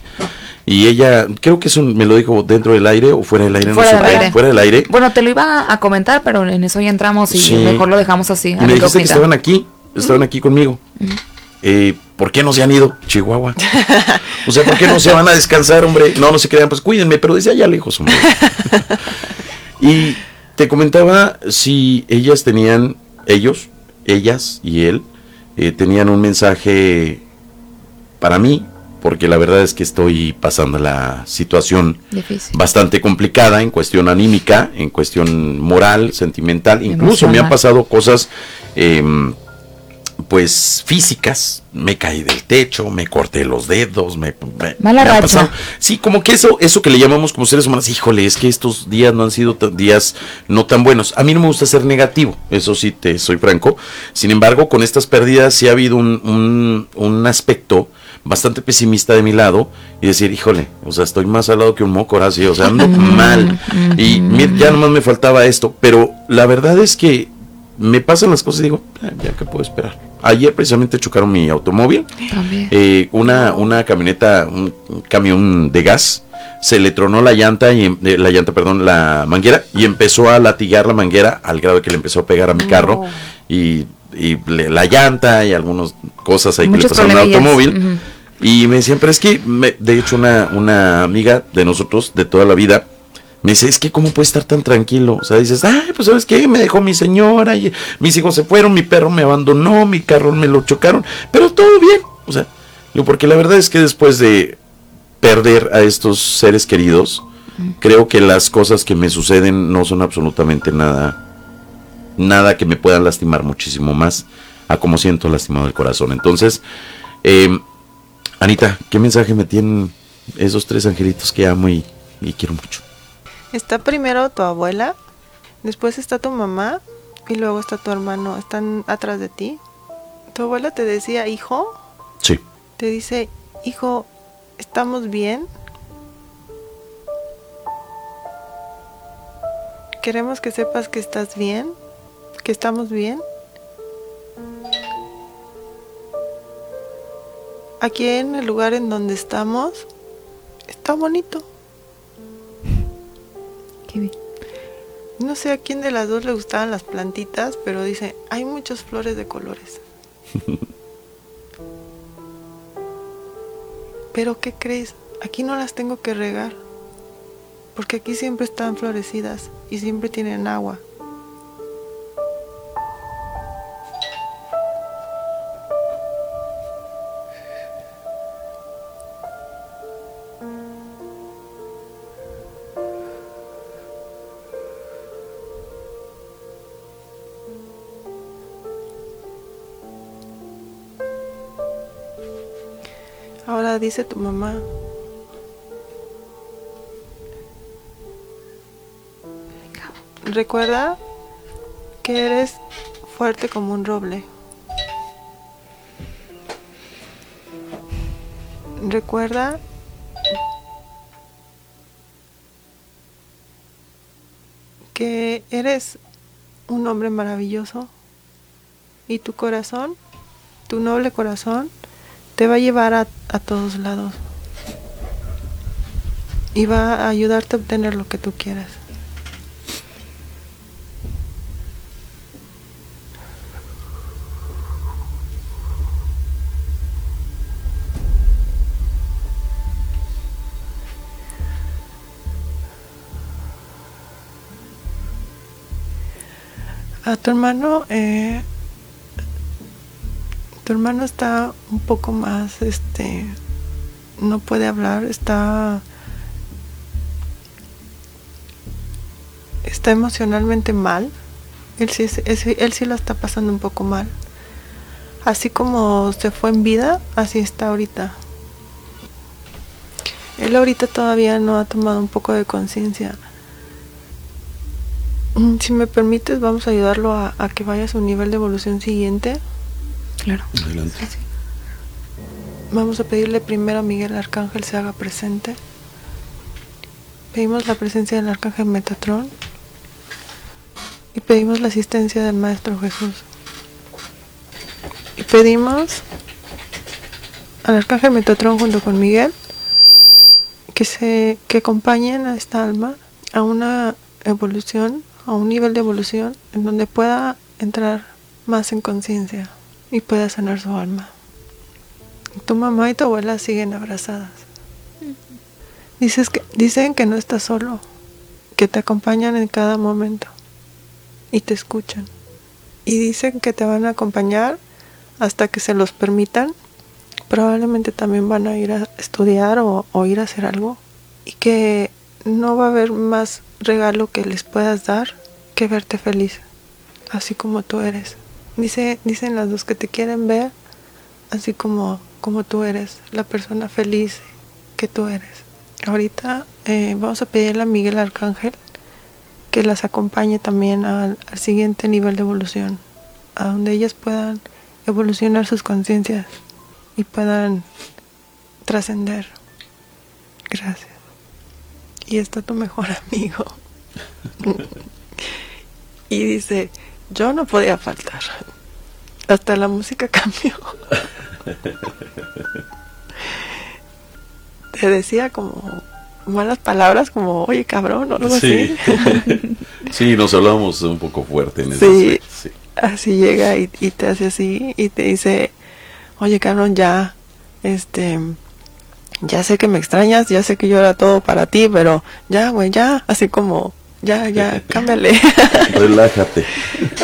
Y ella, creo que eso me lo dijo dentro del aire o fuera del aire, Fuera no del aire. fuera del aire. Bueno, te lo iba a comentar, pero en eso ya entramos y Sí. mejor lo dejamos así. Y a me dijiste que estaban aquí, estaban aquí conmigo. Eh, ¿Por qué no se han ido, Chihuahua? O sea, ¿por qué no se van a descansar, hombre? No, no se crean, pues cuídenme, pero desde allá lejos, hombre. y te comentaba si ellas tenían, ellos, ellas y él, eh, tenían un mensaje para mí, porque la verdad es que estoy pasando la situación Difícil. bastante complicada en cuestión anímica, en cuestión moral, sentimental. Incluso me han pasado cosas, em, pues físicas. Me caí del techo, me corté los dedos, me, me- Mala me racha. Sí, como que eso, eso que le llamamos como seres humanos, híjole, es que estos días no han sido días no tan buenos. A mí no me gusta ser negativo, eso sí te soy franco. Sin embargo, con estas pérdidas sí ha habido un, un, un aspecto bastante pesimista de mi lado y decir, híjole, o sea, estoy más al lado que un moco, ahora sí, o sea, ando mal. Y mira, ya nomás me faltaba esto, pero la verdad es que me pasan las cosas y digo, "Ah, ya que puedo esperar. Ayer precisamente chocaron mi automóvil, También. eh, una, una camioneta, un, un camión de gas, se le tronó la llanta, y, em- eh, la llanta, perdón, la manguera, y empezó a latigar la manguera al grado que le empezó a pegar a mi carro, y, y le- la llanta y algunas cosas ahí que le pasaron al automóvil. Y me decían, pero es que, me- de hecho, una, una amiga de nosotros, de toda la vida, me dice, es que cómo puede estar tan tranquilo. O sea, dices, ay, pues sabes qué, me dejó mi señora, y mis hijos se fueron, mi perro me abandonó, mi carro me lo chocaron, pero todo bien. O sea, porque la verdad es que después de perder a estos seres queridos, creo que las cosas que me suceden no son absolutamente nada, nada que me puedan lastimar muchísimo más a como siento lastimado el corazón. Entonces, eh, Anita, ¿qué mensaje me tienen esos tres angelitos que amo y, y quiero mucho? Está primero tu abuela, después está tu mamá y luego está tu hermano. Están atrás de ti. Tu abuela te decía, hijo, Sí. te dice, hijo, ¿estamos bien? queremos que sepas que estás bien, que estamos bien. Aquí en el lugar en donde estamos está bonito. No sé a quién de las dos le gustaban las plantitas, pero dice, hay muchas flores de colores. Pero ¿qué crees? Aquí no las tengo que regar. Porque aquí siempre están florecidas y siempre tienen agua. Dice tu mamá. Recuerda que eres fuerte como un roble. Recuerda que eres un hombre maravilloso y tu corazón, tu noble corazón, te va a llevar a, a todos lados y va a ayudarte a obtener lo que tú quieras. A tu hermano, eh, tu hermano está un poco más, este, no puede hablar, está, está emocionalmente mal. Él sí, es- él sí lo está pasando un poco mal. Así como se fue en vida, así está ahorita. Él ahorita todavía no ha tomado un poco de conciencia. Mm, Si me permites, vamos a ayudarlo a, a que vaya a su nivel de evolución siguiente. Claro. Adelante. Vamos a pedirle primero a Miguel Arcángel se haga presente. Pedimos la presencia del Arcángel Metatrón. Y pedimos la asistencia del Maestro Jesús. Y pedimos al Arcángel Metatrón junto con Miguel que se que acompañen a esta alma a una evolución, a un nivel de evolución en donde pueda entrar más en conciencia y pueda sanar su alma. Tu mamá y tu abuela siguen abrazadas. Dices que, dicen que no estás solo, que te acompañan en cada momento y te escuchan. Y dicen que te van a acompañar hasta que se los permitan. Probablemente también van a ir a estudiar o, o ir a hacer algo. Y que no va a haber más regalo que les puedas dar que verte feliz, así como tú eres. Dice, dicen las dos que te quieren ver así como, como tú eres, la persona feliz que tú eres. Ahorita eh, vamos a pedirle a Miguel Arcángel que las acompañe también al, al siguiente nivel de evolución, a donde ellas puedan evolucionar sus conciencias y puedan trascender. Gracias. Y está tu mejor amigo. y dice, yo no podía faltar. Hasta la música cambió. Te decía como malas palabras como, oye cabrón o algo Sí. así. sí, nos hablamos un poco fuerte en ese Sí, sí. así llega y, y te hace así y te dice, oye cabrón, ya, este, ya sé que me extrañas, ya sé que yo era todo para ti, pero ya, güey, ya, así como, ya, ya, cámbiale. Relájate.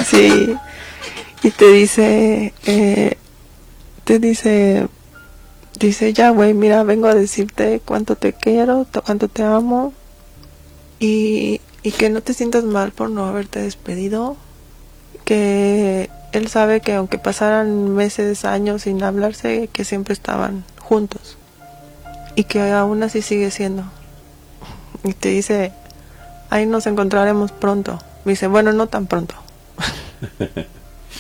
sí, y te dice, eh, te dice, dice, ya, güey, mira, vengo a decirte cuánto te quiero, cuánto te amo, y, y que no te sientas mal por no haberte despedido, que él sabe que aunque pasaran meses, años sin hablarse, que siempre estaban juntos, y que aún así sigue siendo. Y te dice, ahí nos encontraremos pronto. Me dice, bueno, no tan pronto.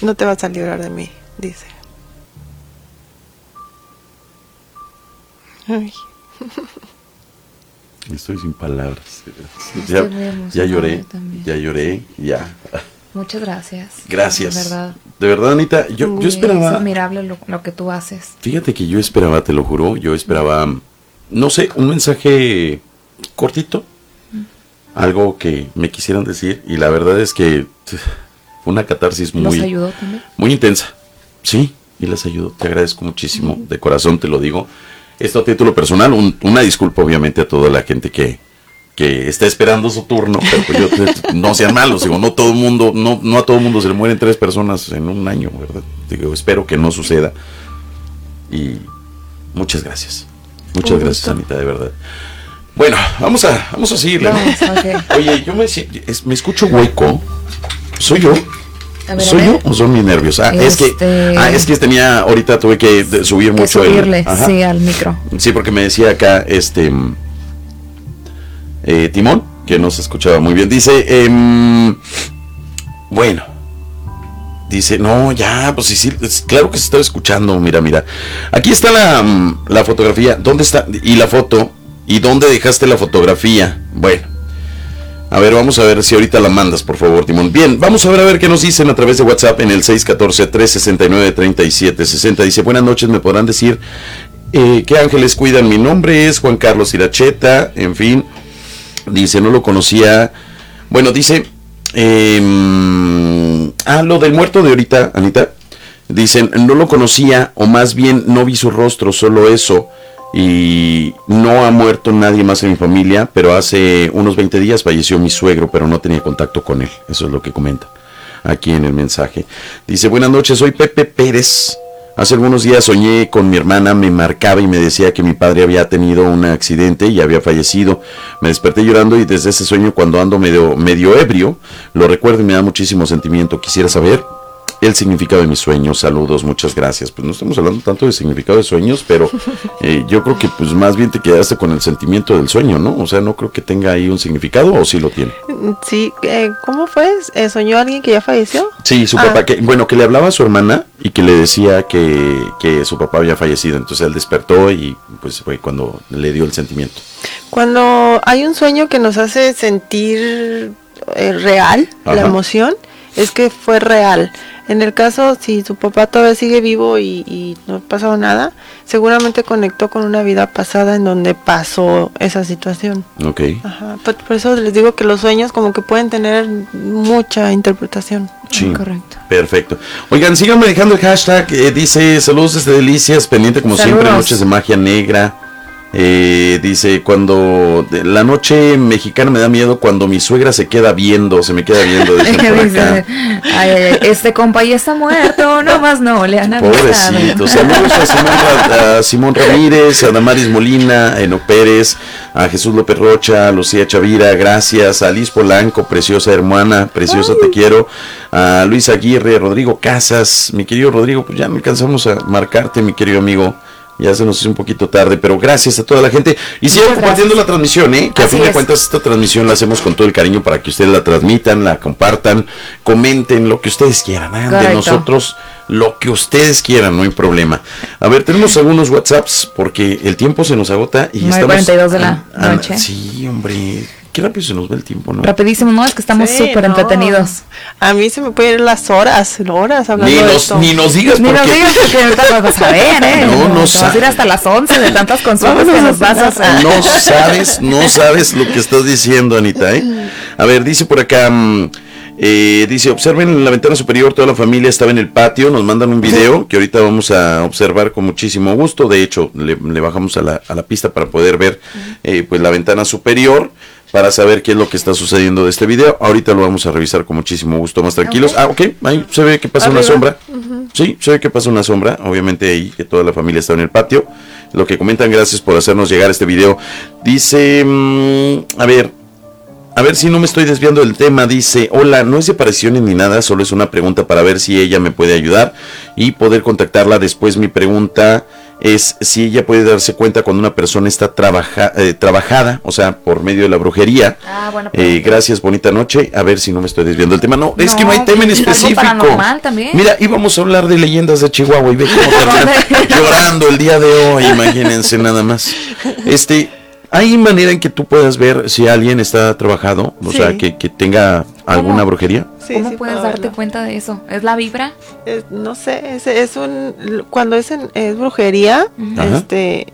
No te vas a librar de mí, dice. Ay. Estoy sin palabras. Ya, lloré, ya lloré, ya. Muchas gracias. Gracias. De verdad. De verdad, Anita, yo esperaba. Es admirable lo, lo que tú haces. Fíjate que yo esperaba, te lo juro, yo esperaba, no sé, un mensaje cortito, algo que me quisieran decir y la verdad es que una catarsis ¿Nos muy, ayudó también? muy intensa. Sí, y les ayudó, te agradezco muchísimo, de corazón te lo digo. Esto a título personal, un- una disculpa obviamente a toda la gente que, que está esperando su turno, pero pues yo no sean malos, digo, no todo mundo, no, no a todo mundo se le mueren tres personas en un año, ¿verdad? Digo, espero que no suceda. Y muchas gracias. Muchas gracias. Anita, de verdad. Bueno, vamos a, vamos a seguirle. ¿no? Vamos. Oye, yo me, escucho hueco. ¿Soy yo? Ver, ¿Soy yo o son mis nervios? Ah, es que, Este- ah, es que tenía, ahorita tuve que subir Que mucho el- subirle, ajá. sí, al micro. Sí, porque me decía acá, este, mm, eh, Timón, que no se escuchaba muy bien. Dice, em, bueno, dice, no, ya, pues sí, sí, claro que se estaba escuchando, mira, mira. Aquí está la, mm, la fotografía, ¿dónde está? Y la foto, ¿y dónde dejaste la fotografía? Bueno. A ver, vamos a ver si ahorita la mandas, por favor, Timón. Bien, vamos a ver a ver qué nos dicen a través de WhatsApp en el 614-369-3760. Dice, buenas noches, me podrán decir eh, qué ángeles cuidan. Mi nombre es Juan Carlos Iracheta, en fin. Dice, no lo conocía. Bueno, dice, em, ah, lo del muerto de ahorita, Anita. Dicen, no lo conocía, o más bien no vi su rostro, solo eso. Y no ha muerto nadie más en mi familia, pero hace unos 20 días falleció mi suegro, pero no tenía contacto con él. Eso es lo que comenta aquí en el mensaje. Dice, buenas noches, soy Pepe Pérez. Hace algunos días soñé con mi hermana, me marcaba y me decía que mi padre había tenido un accidente y había fallecido. Me desperté llorando y desde ese sueño cuando ando medio, medio ebrio, lo recuerdo y me da muchísimo sentimiento. Quisiera saber el significado de mis sueños. Saludos, muchas gracias. Pues no estamos hablando tanto de significado de sueños, pero eh, yo creo que pues más bien te quedaste con el sentimiento del sueño, ¿no? O sea, no creo que tenga ahí un significado o sí lo tiene. Sí, eh, ¿cómo fue? Eh, ¿Soñó alguien que ya falleció? Sí, su Ah. papá, que, bueno, que le hablaba a su hermana y que le decía que, que su papá había fallecido. Entonces él despertó y pues fue cuando le dio el sentimiento. Cuando hay un sueño que nos hace sentir eh, real la emoción, es que fue real. En el caso, si su papá todavía sigue vivo y, y no ha pasado nada, seguramente conectó con una vida pasada en donde pasó esa situación. Ok. Ajá. Por, por eso les digo que los sueños como que pueden tener mucha interpretación. Sí. Perfecto. Oigan, síganme dejando el hashtag. eh, dice saludos desde Delicias, pendiente como siempre, noches de magia negra. Eh, dice cuando la noche mexicana me da miedo cuando mi suegra se queda viendo, se me queda viendo. dicen por acá. Dice, "Ay, ay, ay, este compa ya está muerto, no más no le han avisado". Pobrecito. Saludos a Simón, Ra- a Simón Ramírez, a Damaris Molina, a Eno Pérez, a Jesús López Rocha, a Lucía Chavira, gracias, a Liz Polanco, preciosa hermana, preciosa te quiero, a Luis Aguirre, Rodrigo Casas, mi querido Rodrigo, pues ya no alcanzamos a marcarte, mi querido amigo. Ya se nos hizo un poquito tarde, pero gracias a toda la gente. Y sigan compartiendo la transmisión, ¿eh? Que a fin de es. cuentas esta transmisión la hacemos con todo el cariño para que ustedes la transmitan, la compartan, comenten lo que ustedes quieran. hagan de nosotros lo que ustedes quieran, no hay problema. A ver, tenemos algunos WhatsApps porque el tiempo se nos agota y 9:42 de la An- An- noche. Sí, hombre, qué rápido se nos va el tiempo, ¿no? Rapidísimo, ¿no? Es que estamos Sí, súper no. entretenidos. A mí se me pueden ir las horas, horas hablando Ni de nos, esto. ni nos digas Ni por nos digas porque ahorita lo vas a ver, ¿eh? No, no Te vas a ir sabes. hasta las 11 de tantas consultas que nos vas a hacer. No sabes, no sabes lo que estás diciendo, Anita, ¿eh? A ver, dice por acá, mm, eh, dice, observen en la ventana superior, toda la familia estaba en el patio, nos mandan un video que ahorita vamos a observar con muchísimo gusto, de hecho, le, le bajamos a la, a la pista para poder ver eh, pues la ventana superior, para saber qué es lo que está sucediendo de este video, ahorita lo vamos a revisar con muchísimo gusto, más tranquilos. Ah, ok, ahí se ve que pasa una sombra. Sí, se ve que pasa una sombra, obviamente ahí que toda la familia está en el patio. Lo que comentan, gracias por hacernos llegar este video. Dice, mm, a ver, a ver si no me estoy desviando del tema. Dice, hola, no es de apariciones ni nada, solo es una pregunta para ver si ella me puede ayudar y poder contactarla. Después mi pregunta es si ella puede darse cuenta cuando una persona está trabaja, eh, trabajada, o sea, por medio de la brujería. Ah, bueno, Eh, gracias, bonita noche. A ver si no me estoy desviando del tema. No, es que no hay tema en específico. también. Mira, íbamos a hablar de leyendas de Chihuahua y ve cómo termina llorando el día de hoy, imagínense nada más. Este, ¿Hay manera en que tú puedas ver si alguien está trabajado? O Sí. sea, que, que tenga alguna ¿Cómo? brujería. Sí, ¿Cómo sí puedes darte verlo. cuenta de eso? ¿Es la vibra? Es- no sé, es, es un cuando es, en- es brujería, Ajá. este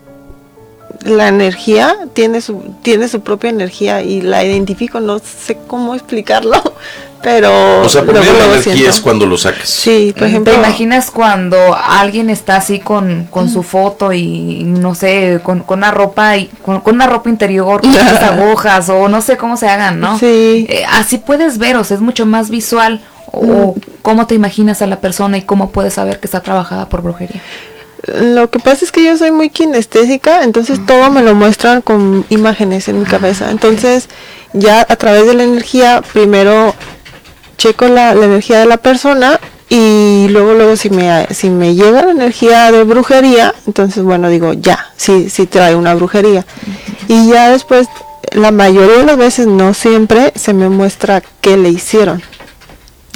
la energía tiene su tiene su propia energía y la identifico, no sé cómo explicarlo, pero O sea, de la energía siento. es cuando lo sacas. Sí, por ejemplo, ¿Te imaginas cuando alguien está así con, con su foto y no sé, con, con una ropa y con, con una ropa interior, con muchas agujas o no sé cómo se hagan, ¿no? Sí. Eh, así puedes ver, o sea, es mucho más visual. O cómo te imaginas a la persona y cómo puedes saber que está trabajada por brujería. Lo que pasa es que yo soy muy kinestésica, entonces todo me lo muestran con imágenes en mi cabeza. Entonces, ya a través de la energía, primero checo la, la energía de la persona y luego luego si me si me llega la energía de brujería, entonces bueno, digo, ya, sí sí trae una brujería. Y ya después la mayoría de las veces, no siempre, se me muestra qué le hicieron.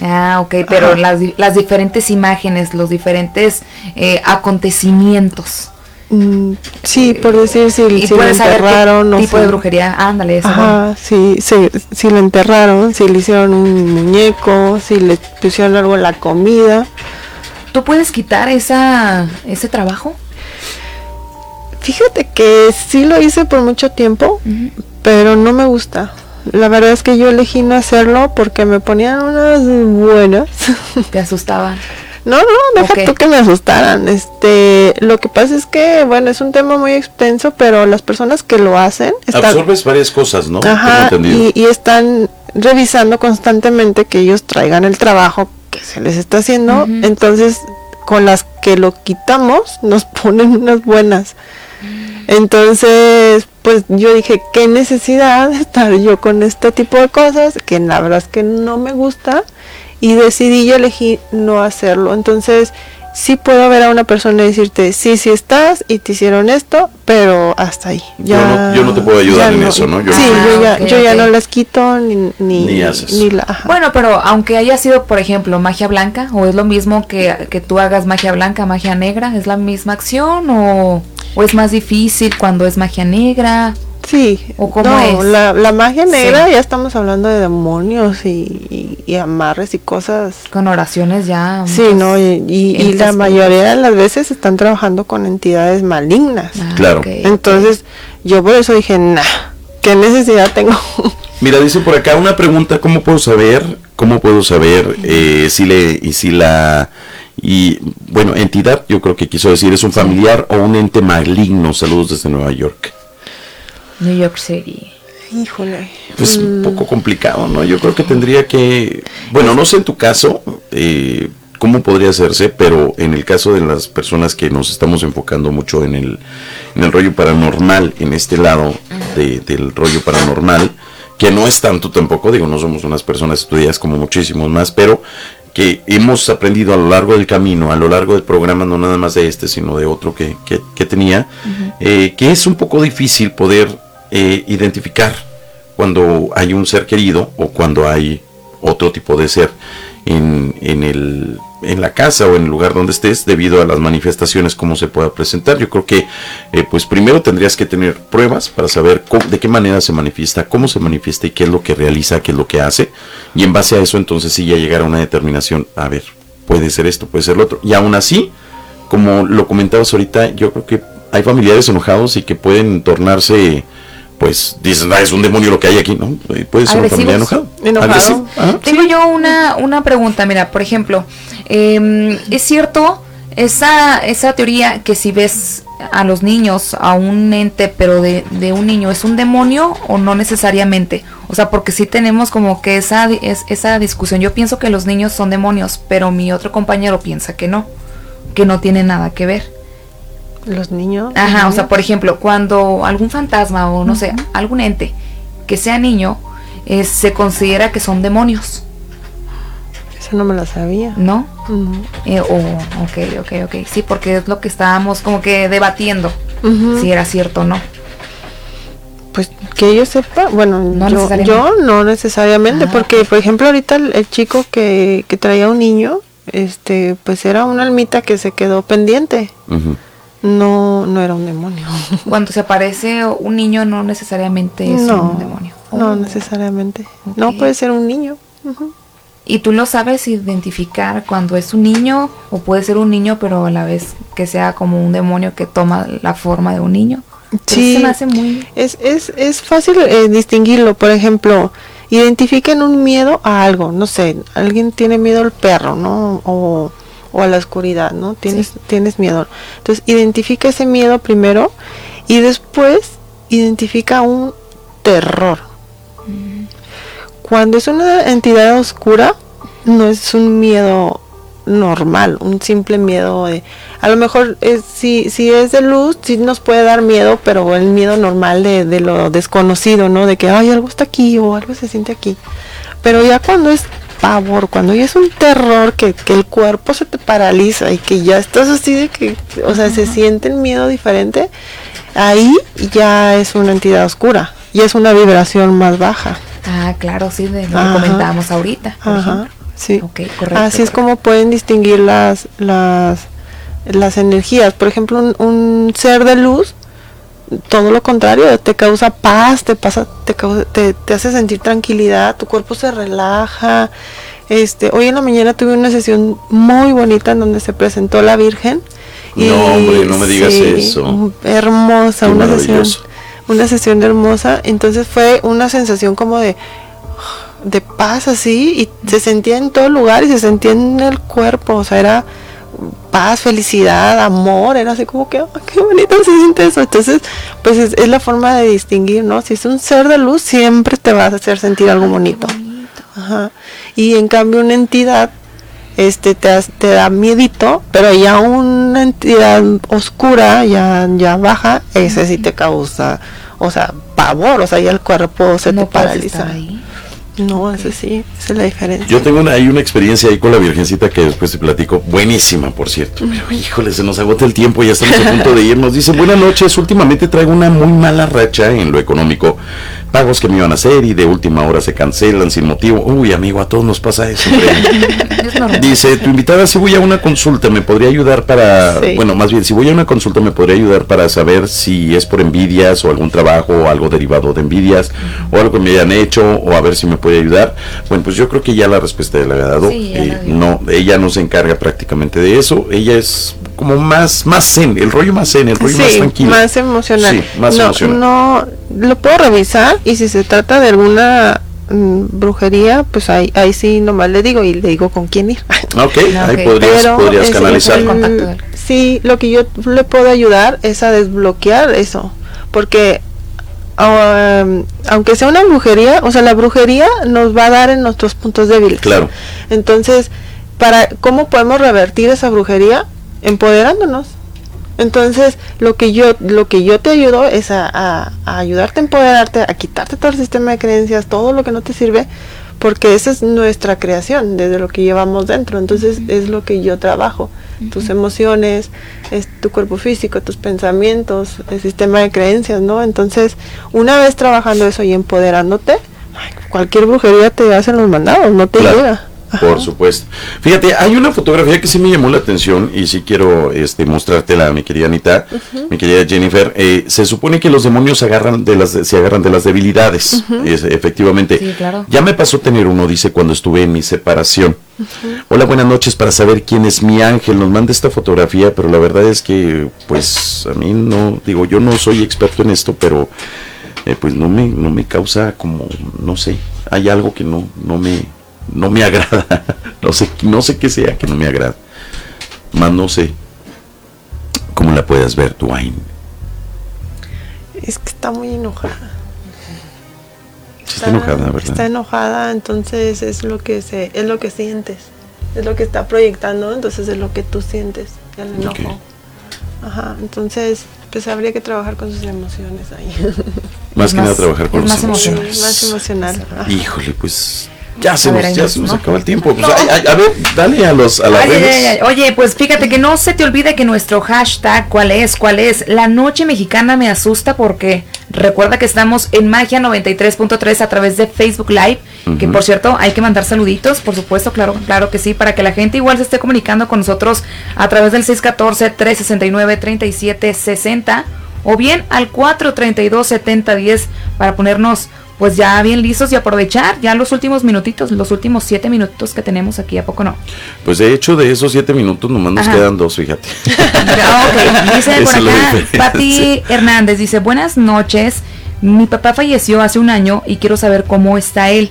Ah, ok, pero las, las diferentes imágenes, los diferentes eh, acontecimientos. Mm, sí, por decir si, Y si lo enterraron qué o tipo si- de brujería. Ándale, eso. Ajá, sí, sí, si lo enterraron, si le hicieron un muñeco, si le pusieron algo en la comida. ¿Tú puedes quitar esa, ese trabajo? Fíjate que sí lo hice por mucho tiempo, pero no me gusta. La verdad es que yo elegí no hacerlo porque me ponían unas buenas. Te asustaban. No, no, deja Ok. tú que me asustaran. Este, lo que pasa es que, bueno, es un tema muy extenso, pero las personas que lo hacen están, Absorbes varias cosas, ¿no? Ajá, y, y están revisando constantemente que ellos traigan el trabajo que se les está haciendo. Entonces, con las que lo quitamos, nos ponen unas buenas. Entonces, pues yo dije, qué necesidad estar yo con este tipo de cosas, que la verdad es que no me gusta, y decidí yo elegí no hacerlo. Entonces, sí puedo ver a una persona y decirte, sí, sí estás y te hicieron esto, pero hasta ahí. Yo Ya, no- yo no te puedo ayudar ya en eso, ¿no? Yo sí, no- yo, ya, yo ya no las quito ni, ni, Ni haces. ni la... Bueno, pero aunque haya sido, por ejemplo, magia blanca, o es lo mismo que, que tú hagas magia blanca, magia negra, ¿es la misma acción o, o es más difícil cuando es magia negra? Sí. ¿O cómo no, es? La, la magia negra Sí. ya estamos hablando de demonios y, y- y amarres y cosas. Con oraciones ya. Sí, no, y, y- y entes la mayoría de las veces están trabajando con entidades malignas. Ah, Claro. Entonces, yo por eso dije, nah, ¿qué necesidad tengo? Mira, dice por acá una pregunta, ¿cómo puedo saber, cómo puedo saber eh, si le, y si la, y bueno, entidad, yo creo que quiso decir, es un familiar o un ente maligno? Saludos desde Nueva York. New York City. Híjole. Pues un Mm. poco complicado, ¿no? Yo creo que tendría que, bueno, no sé en tu caso eh, cómo podría hacerse, pero en el caso de las personas que nos estamos enfocando mucho en el, en el rollo paranormal, en este lado de- del rollo paranormal, que no es tanto tampoco, digo, no somos unas personas estudiadas como muchísimos más, pero que hemos aprendido a lo largo del camino, a lo largo del programa, no nada más de este, sino de otro que, que- que tenía, eh, que es un poco difícil poder eh, identificar cuando hay un ser querido o cuando hay otro tipo de ser en, en, el, en la casa o en el lugar donde estés debido a las manifestaciones cómo se pueda presentar. Yo creo que eh, pues primero tendrías que tener pruebas para saber de qué manera se manifiesta, cómo se manifiesta y qué es lo que realiza, qué es lo que hace. Y en base a eso entonces sí ya llegar a una determinación, a ver, puede ser esto, puede ser lo otro. Y aún así, como lo comentabas ahorita, yo creo que hay familiares enojados y que pueden tornarse pues dicen, ah, es un demonio lo que hay aquí, ¿no? Eh, Puede ser un familiar enojado. Agresivo. Ajá. Tengo yo una, una pregunta, mira, por ejemplo, em, ¿es cierto esa, esa teoría que si ves a los niños, a un ente, pero de, de un niño, ¿es un demonio o no necesariamente? O sea, porque sí tenemos como que esa, es, esa discusión. Yo pienso que los niños son demonios, pero mi otro compañero piensa que no, que no tiene nada que ver. Los niños. Ajá, o sea, por ejemplo, cuando algún fantasma o no sé, algún ente que sea niño, eh, se considera que son demonios, Eso no me lo sabía. ¿no? Eh, o, ok, ok, ok. Sí, porque es lo que estábamos como que debatiendo, si era cierto o no. Pues que yo sepa, bueno, No yo, no necesariamente, Ah, porque por ejemplo ahorita el, el chico que, que traía un niño, este, pues era una almita que se quedó pendiente. No, no era un demonio. Cuando se aparece un niño no necesariamente es No, un demonio. No Oh. necesariamente. No puede ser un niño. ¿Y tú lo sabes identificar cuando es un niño o puede ser un niño pero a la vez que sea como un demonio que toma la forma de un niño? Sí, se me hace muy... es, es, es fácil eh, distinguirlo. Por ejemplo, identifiquen un miedo a algo. No sé, alguien tiene miedo al perro, ¿no? O, o a la oscuridad, ¿no? Tienes, tienes miedo. Entonces, identifica ese miedo primero y después identifica un terror. Cuando es una entidad oscura, no es un miedo normal, un simple miedo de, a lo mejor es, si, si es de luz, sí nos puede dar miedo, pero el miedo normal de, de lo desconocido, ¿no? De que, ay, algo está aquí o algo se siente aquí. Pero ya cuando es pavor, cuando ya es un terror que, que el cuerpo se te paraliza y que ya estás así de que, o sea, se siente el miedo diferente, ahí ya es una entidad oscura y es una vibración más baja. Ah, claro, sí, de lo que comentábamos ahorita. por Ajá, ejemplo. sí. Correcto. Así es como pueden distinguir las, las, las energías. Por ejemplo, un, un ser de luz, todo lo contrario, te causa paz, te pasa, te, causa- te, te hace sentir tranquilidad, tu cuerpo se relaja. Este, hoy en la mañana tuve una sesión muy bonita en donde se presentó la Virgen. No, hombre, no me digas eso. Hermosa, Qué una sesión, una sesión hermosa. Entonces fue una sensación como de de paz así y se sentía en todo lugar y se sentía en el cuerpo, o sea, era paz, felicidad, amor, era así como que, "Ah, qué bonito se siente eso. Entonces, pues es, es la forma de distinguir, ¿no? Si es un ser de luz, siempre te vas a hacer sentir algo bonito. Ajá. Y en cambio una entidad este te da miedito, pero ya una entidad oscura, ya, ya baja, ese sí te causa, o sea, pavor, o sea, ya el cuerpo se te paraliza. No, ese sí, esa es la diferencia. Yo tengo una, hay una experiencia ahí con la Virgencita que después te platico, buenísima por cierto, pero híjole, se nos agota el tiempo, ya estamos a punto de irnos. Dice, buenas noches, últimamente traigo una muy mala racha en lo económico, pagos que me iban a hacer y de última hora se cancelan sin motivo. Uy, amigo, a todos nos pasa eso. Dice, tu invitada, si voy a una consulta, me podría ayudar para, Sí. bueno, más bien, si voy a una consulta, me podría ayudar para saber si es por envidias o algún trabajo o algo derivado de envidias o algo que me hayan hecho o a ver si me puede ayudar. Bueno, pues yo creo que ya la respuesta ya la había dado. Sí, Eh, no, ella no se encarga prácticamente de eso. Ella es como más, más zen, el rollo más zen, el rollo más tranquilo. más emocional. Sí, más no, emocional. no, lo puedo revisar y si se trata de alguna mm, brujería, pues ahí, ahí sí nomás le digo y le digo con quién ir. Ok, ahí podrías, Pero podrías canalizar. el- sí, lo que yo le puedo ayudar es a desbloquear eso, porque um, aunque sea una brujería, o sea, la brujería nos va a dar en nuestros puntos débiles. Claro. Entonces, para cómo podemos revertir esa brujería empoderándonos. Entonces, lo que yo lo que yo te ayudo es a, a- a ayudarte a empoderarte, a quitarte todo el sistema de creencias, todo lo que no te sirve, porque esa es nuestra creación, desde lo que llevamos dentro. Entonces, es lo que yo trabajo. Tus emociones, es tu cuerpo físico, tus pensamientos, el sistema de creencias, ¿no? Entonces, una vez trabajando eso y empoderándote, cualquier brujería te hace los mandados, no te Claro. llega. Por supuesto. Fíjate, hay una fotografía que sí me llamó la atención y sí quiero este, mostrártela, mi querida Anita, mi querida Jennifer. Eh, se supone que los demonios se agarran de las, se agarran de las debilidades, es- efectivamente. Sí, claro. Ya me pasó tener uno, dice, cuando estuve en mi separación. Hola, buenas noches, para saber quién es mi ángel. Nos manda esta fotografía, pero la verdad es que, pues, a mí no, digo, yo no soy experto en esto, pero eh, pues no me, no me causa como, no sé, hay algo que no, no me, no me agrada. no sé, no sé qué sea que no me agrada. Más no sé cómo la puedas ver Ain. Es que está muy enojada. Sí está enojada, ¿verdad? Está enojada, entonces es lo que se, es lo que sientes, es lo que está proyectando, entonces es lo que tú sientes, el enojo. Ajá, entonces pues habría que trabajar con sus emociones ahí. Más que nada trabajar con emocional. emociones. más emocional. ajá. Híjole, pues Ya se A nos, ver, ya nos- se nos ¿no? acaba el tiempo. Pues, ay, ay, a ver, dale a los a las Ay, redes. ay, ay. Oye, pues fíjate que no se te olvide que nuestro hashtag, ¿cuál es? ¿Cuál es? La noche mexicana me asusta porque recuerda que estamos en Magia 93.3 a través de Facebook Live, que por cierto hay que mandar saluditos, por supuesto, claro, claro que sí, para que la gente igual se esté comunicando con nosotros a través del 614-369-3760 o bien al 432-7010 para ponernos pues ya bien listos y aprovechar ya los últimos minutitos, los últimos siete minutitos que tenemos aquí, ¿a poco no? Pues de hecho, de esos siete minutos nomás nos quedan dos, fíjate. Ah, ok. Dice por acá. Pati Hernández dice, buenas noches, mi papá falleció hace un año y quiero saber cómo está él,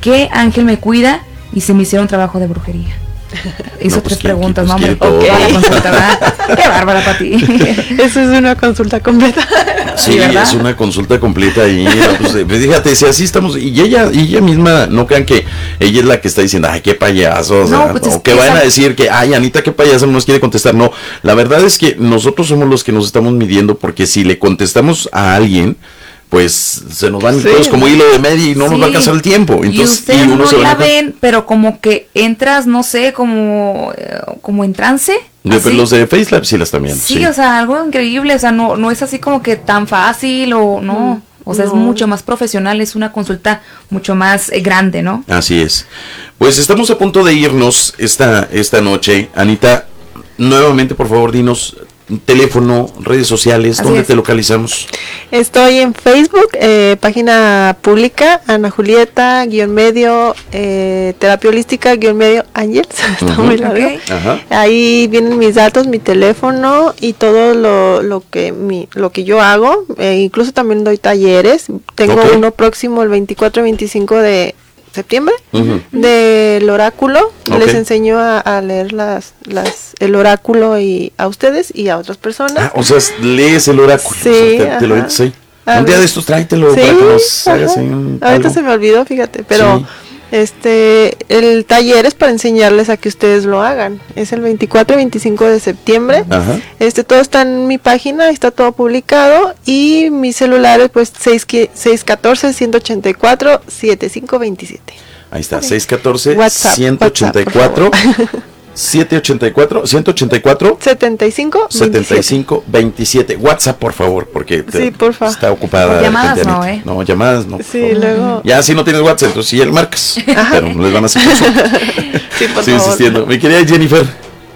qué ángel me cuida y si me hicieron trabajo de brujería. Hizo No, pues, tres ¿quién- preguntas, pues, ¿verdad? Qué bárbara, Pati. Eso es una consulta completa. Sí, ¿verdad? es una consulta completa ahí. pues, eh, fíjate, si así estamos, y ella, y ella misma, no crean que ella es la que está diciendo, ay, qué payaso, o, sea, No, pues, es o que que vayan a decir que, ay, Anita, qué payaso, no nos quiere contestar. No, la verdad es que nosotros somos los que nos estamos midiendo, porque si le contestamos a alguien, pues se nos van Sí, todos como hilo de media y no nos va a alcanzar el tiempo. y Entonces, ustedes uno no se la ven, pero como que entras, no sé, como, eh, como en trance. De- así. los de FaceLab sí las también. Sí, sí. o sea, algo increíble, o sea, no, no es así como que tan fácil o no, o sea, es mucho más profesional, es una consulta mucho más eh, grande, ¿no? Así es. Pues estamos a punto de irnos esta, esta noche. Anita, nuevamente, por favor, dinos teléfono, redes sociales, Así ¿dónde es. te localizamos? Estoy en Facebook, eh, página pública, Ana Julieta, guion medio, eh, terapia holística, guion medio, Ángels, está muy largo. Ahí vienen mis datos, mi teléfono y todo lo, lo que mi, lo que yo hago. Eh, incluso también doy talleres. Tengo uno próximo el 24 y 25 de septiembre del oráculo. Les enseño a, a leer las, las, el oráculo y a ustedes y a otras personas. Ah, o sea, lees el oráculo. Sí, o sea, te, te lo Un día de estos tráetelo Sí, para que nos hagas ajá. ahí un- Ahorita algo. se me olvidó, fíjate, pero Sí. Este el taller es para enseñarles a que ustedes lo hagan. Es el 24 y 25 de septiembre. Ajá. Este todo está en mi página, está todo publicado y mi celular es pues 6 qui- 614 184 7527. Ahí está, 614 WhatsApp, 184 784 184 75 75 27. WhatsApp, por favor, porque te- Sí, porfa. está ocupada. Llamadas no. ¿eh? No, llamadas no. Sí, luego Ya si no tienes WhatsApp, entonces sí, el marcas. Pero no les van a hacer caso. Sí, por favor. insistiendo. Mi querida Jennifer.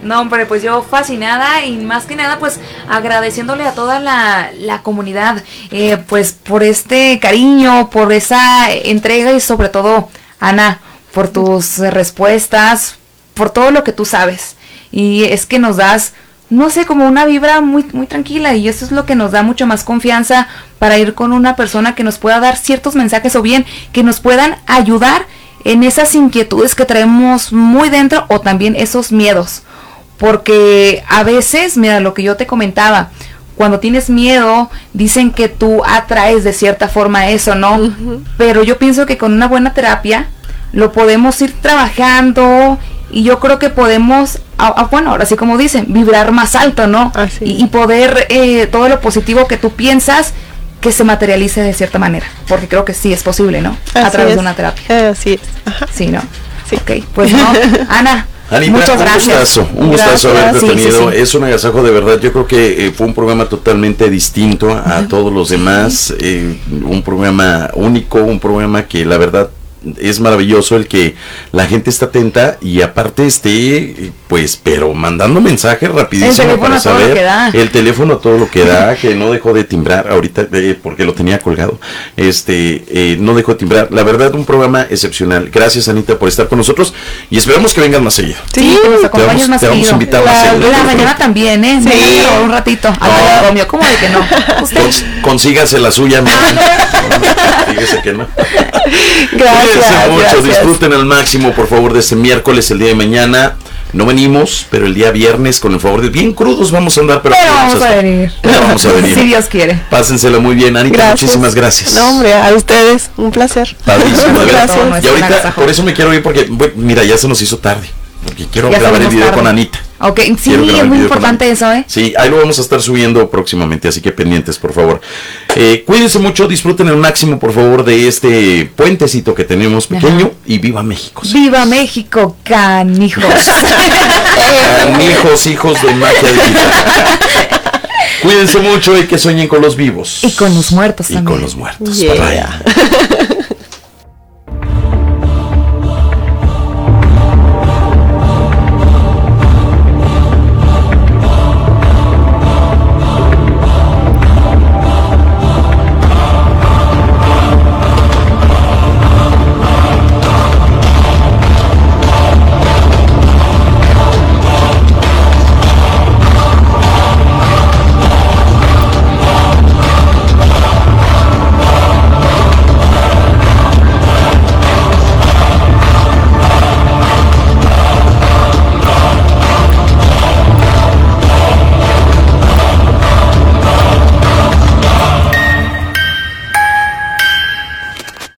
No, hombre, pues yo fascinada y más que nada, pues agradeciéndole a toda la, la comunidad, eh, pues por este cariño, por esa entrega y sobre todo, Ana, por tus respuestas, por todo lo que tú sabes. Y es que nos das, no sé, como una vibra muy, muy tranquila y eso es lo que nos da mucho más confianza para ir con una persona que nos pueda dar ciertos mensajes o bien que nos puedan ayudar en esas inquietudes que traemos muy dentro o también esos miedos. Porque a veces, mira lo que yo te comentaba, cuando tienes miedo, dicen que tú atraes de cierta forma eso, ¿no? Pero yo pienso que con una buena terapia lo podemos ir trabajando y yo creo que podemos, ah, bueno, ahora sí como dicen, vibrar más alto, ¿no? Y, y poder eh, todo lo positivo que tú piensas que se materialice de cierta manera, porque creo que sí es posible, ¿no? a través es. de una terapia. Así es. Sí, ¿no? Ok, pues no, Ana. Anita, Muchas un gracias. gustazo, un gustazo Gracias. haberte Sí, sí, tenido. sí. Es un agasajo de verdad. Yo creo que eh, fue un programa totalmente distinto a todos los demás. eh, un programa único, un programa que la verdad es maravilloso el que la gente está atenta y aparte esté, pues, pero mandando mensajes rapidísimo El teléfono para a todo lo saber que da. el teléfono a todo lo que da, que no dejó de timbrar ahorita eh, porque lo tenía colgado. Este, eh, no dejó de timbrar. La verdad, un programa excepcional. Gracias, Anita, por estar con nosotros y esperamos que vengas más seguido. Sí, que nos Te acompañes vamos, más te vamos a seguido. invitar más La- seguido. La mañana también, ¿eh? Sí. Un ratito. Al manicomio, ¿cómo de que no? Usted. Cons- consígase la suya, Fíjese que no. Gracias, Cuídense mucho, gracias. disfruten al máximo, por favor, de este miércoles, el día de mañana. No venimos, pero el día viernes, con el favor de bien crudos, vamos a andar, pero, vamos a venir. Pero vamos a venir. Si Dios quiere. Pásensela muy bien, Anita. Gracias. Muchísimas gracias. No, hombre, a ustedes, un placer. Padrísimo. Gracias. Y ahorita, por eso me quiero ir, porque, bueno, mira, ya se nos hizo tarde. Porque quiero Ya grabar el video tarde. con Anita. Ok, sí, es muy importante eso, ¿eh? Sí, ahí lo vamos a estar subiendo próximamente, así que pendientes, por favor. Eh, cuídense mucho, disfruten el máximo, por favor, de este puentecito que tenemos pequeño y viva México. ¡Viva México, canijos! Canijos, hijos de magia digital. Cuídense mucho y que sueñen con los vivos y con los muertos y también. con los muertos. Yeah. Bye, bye.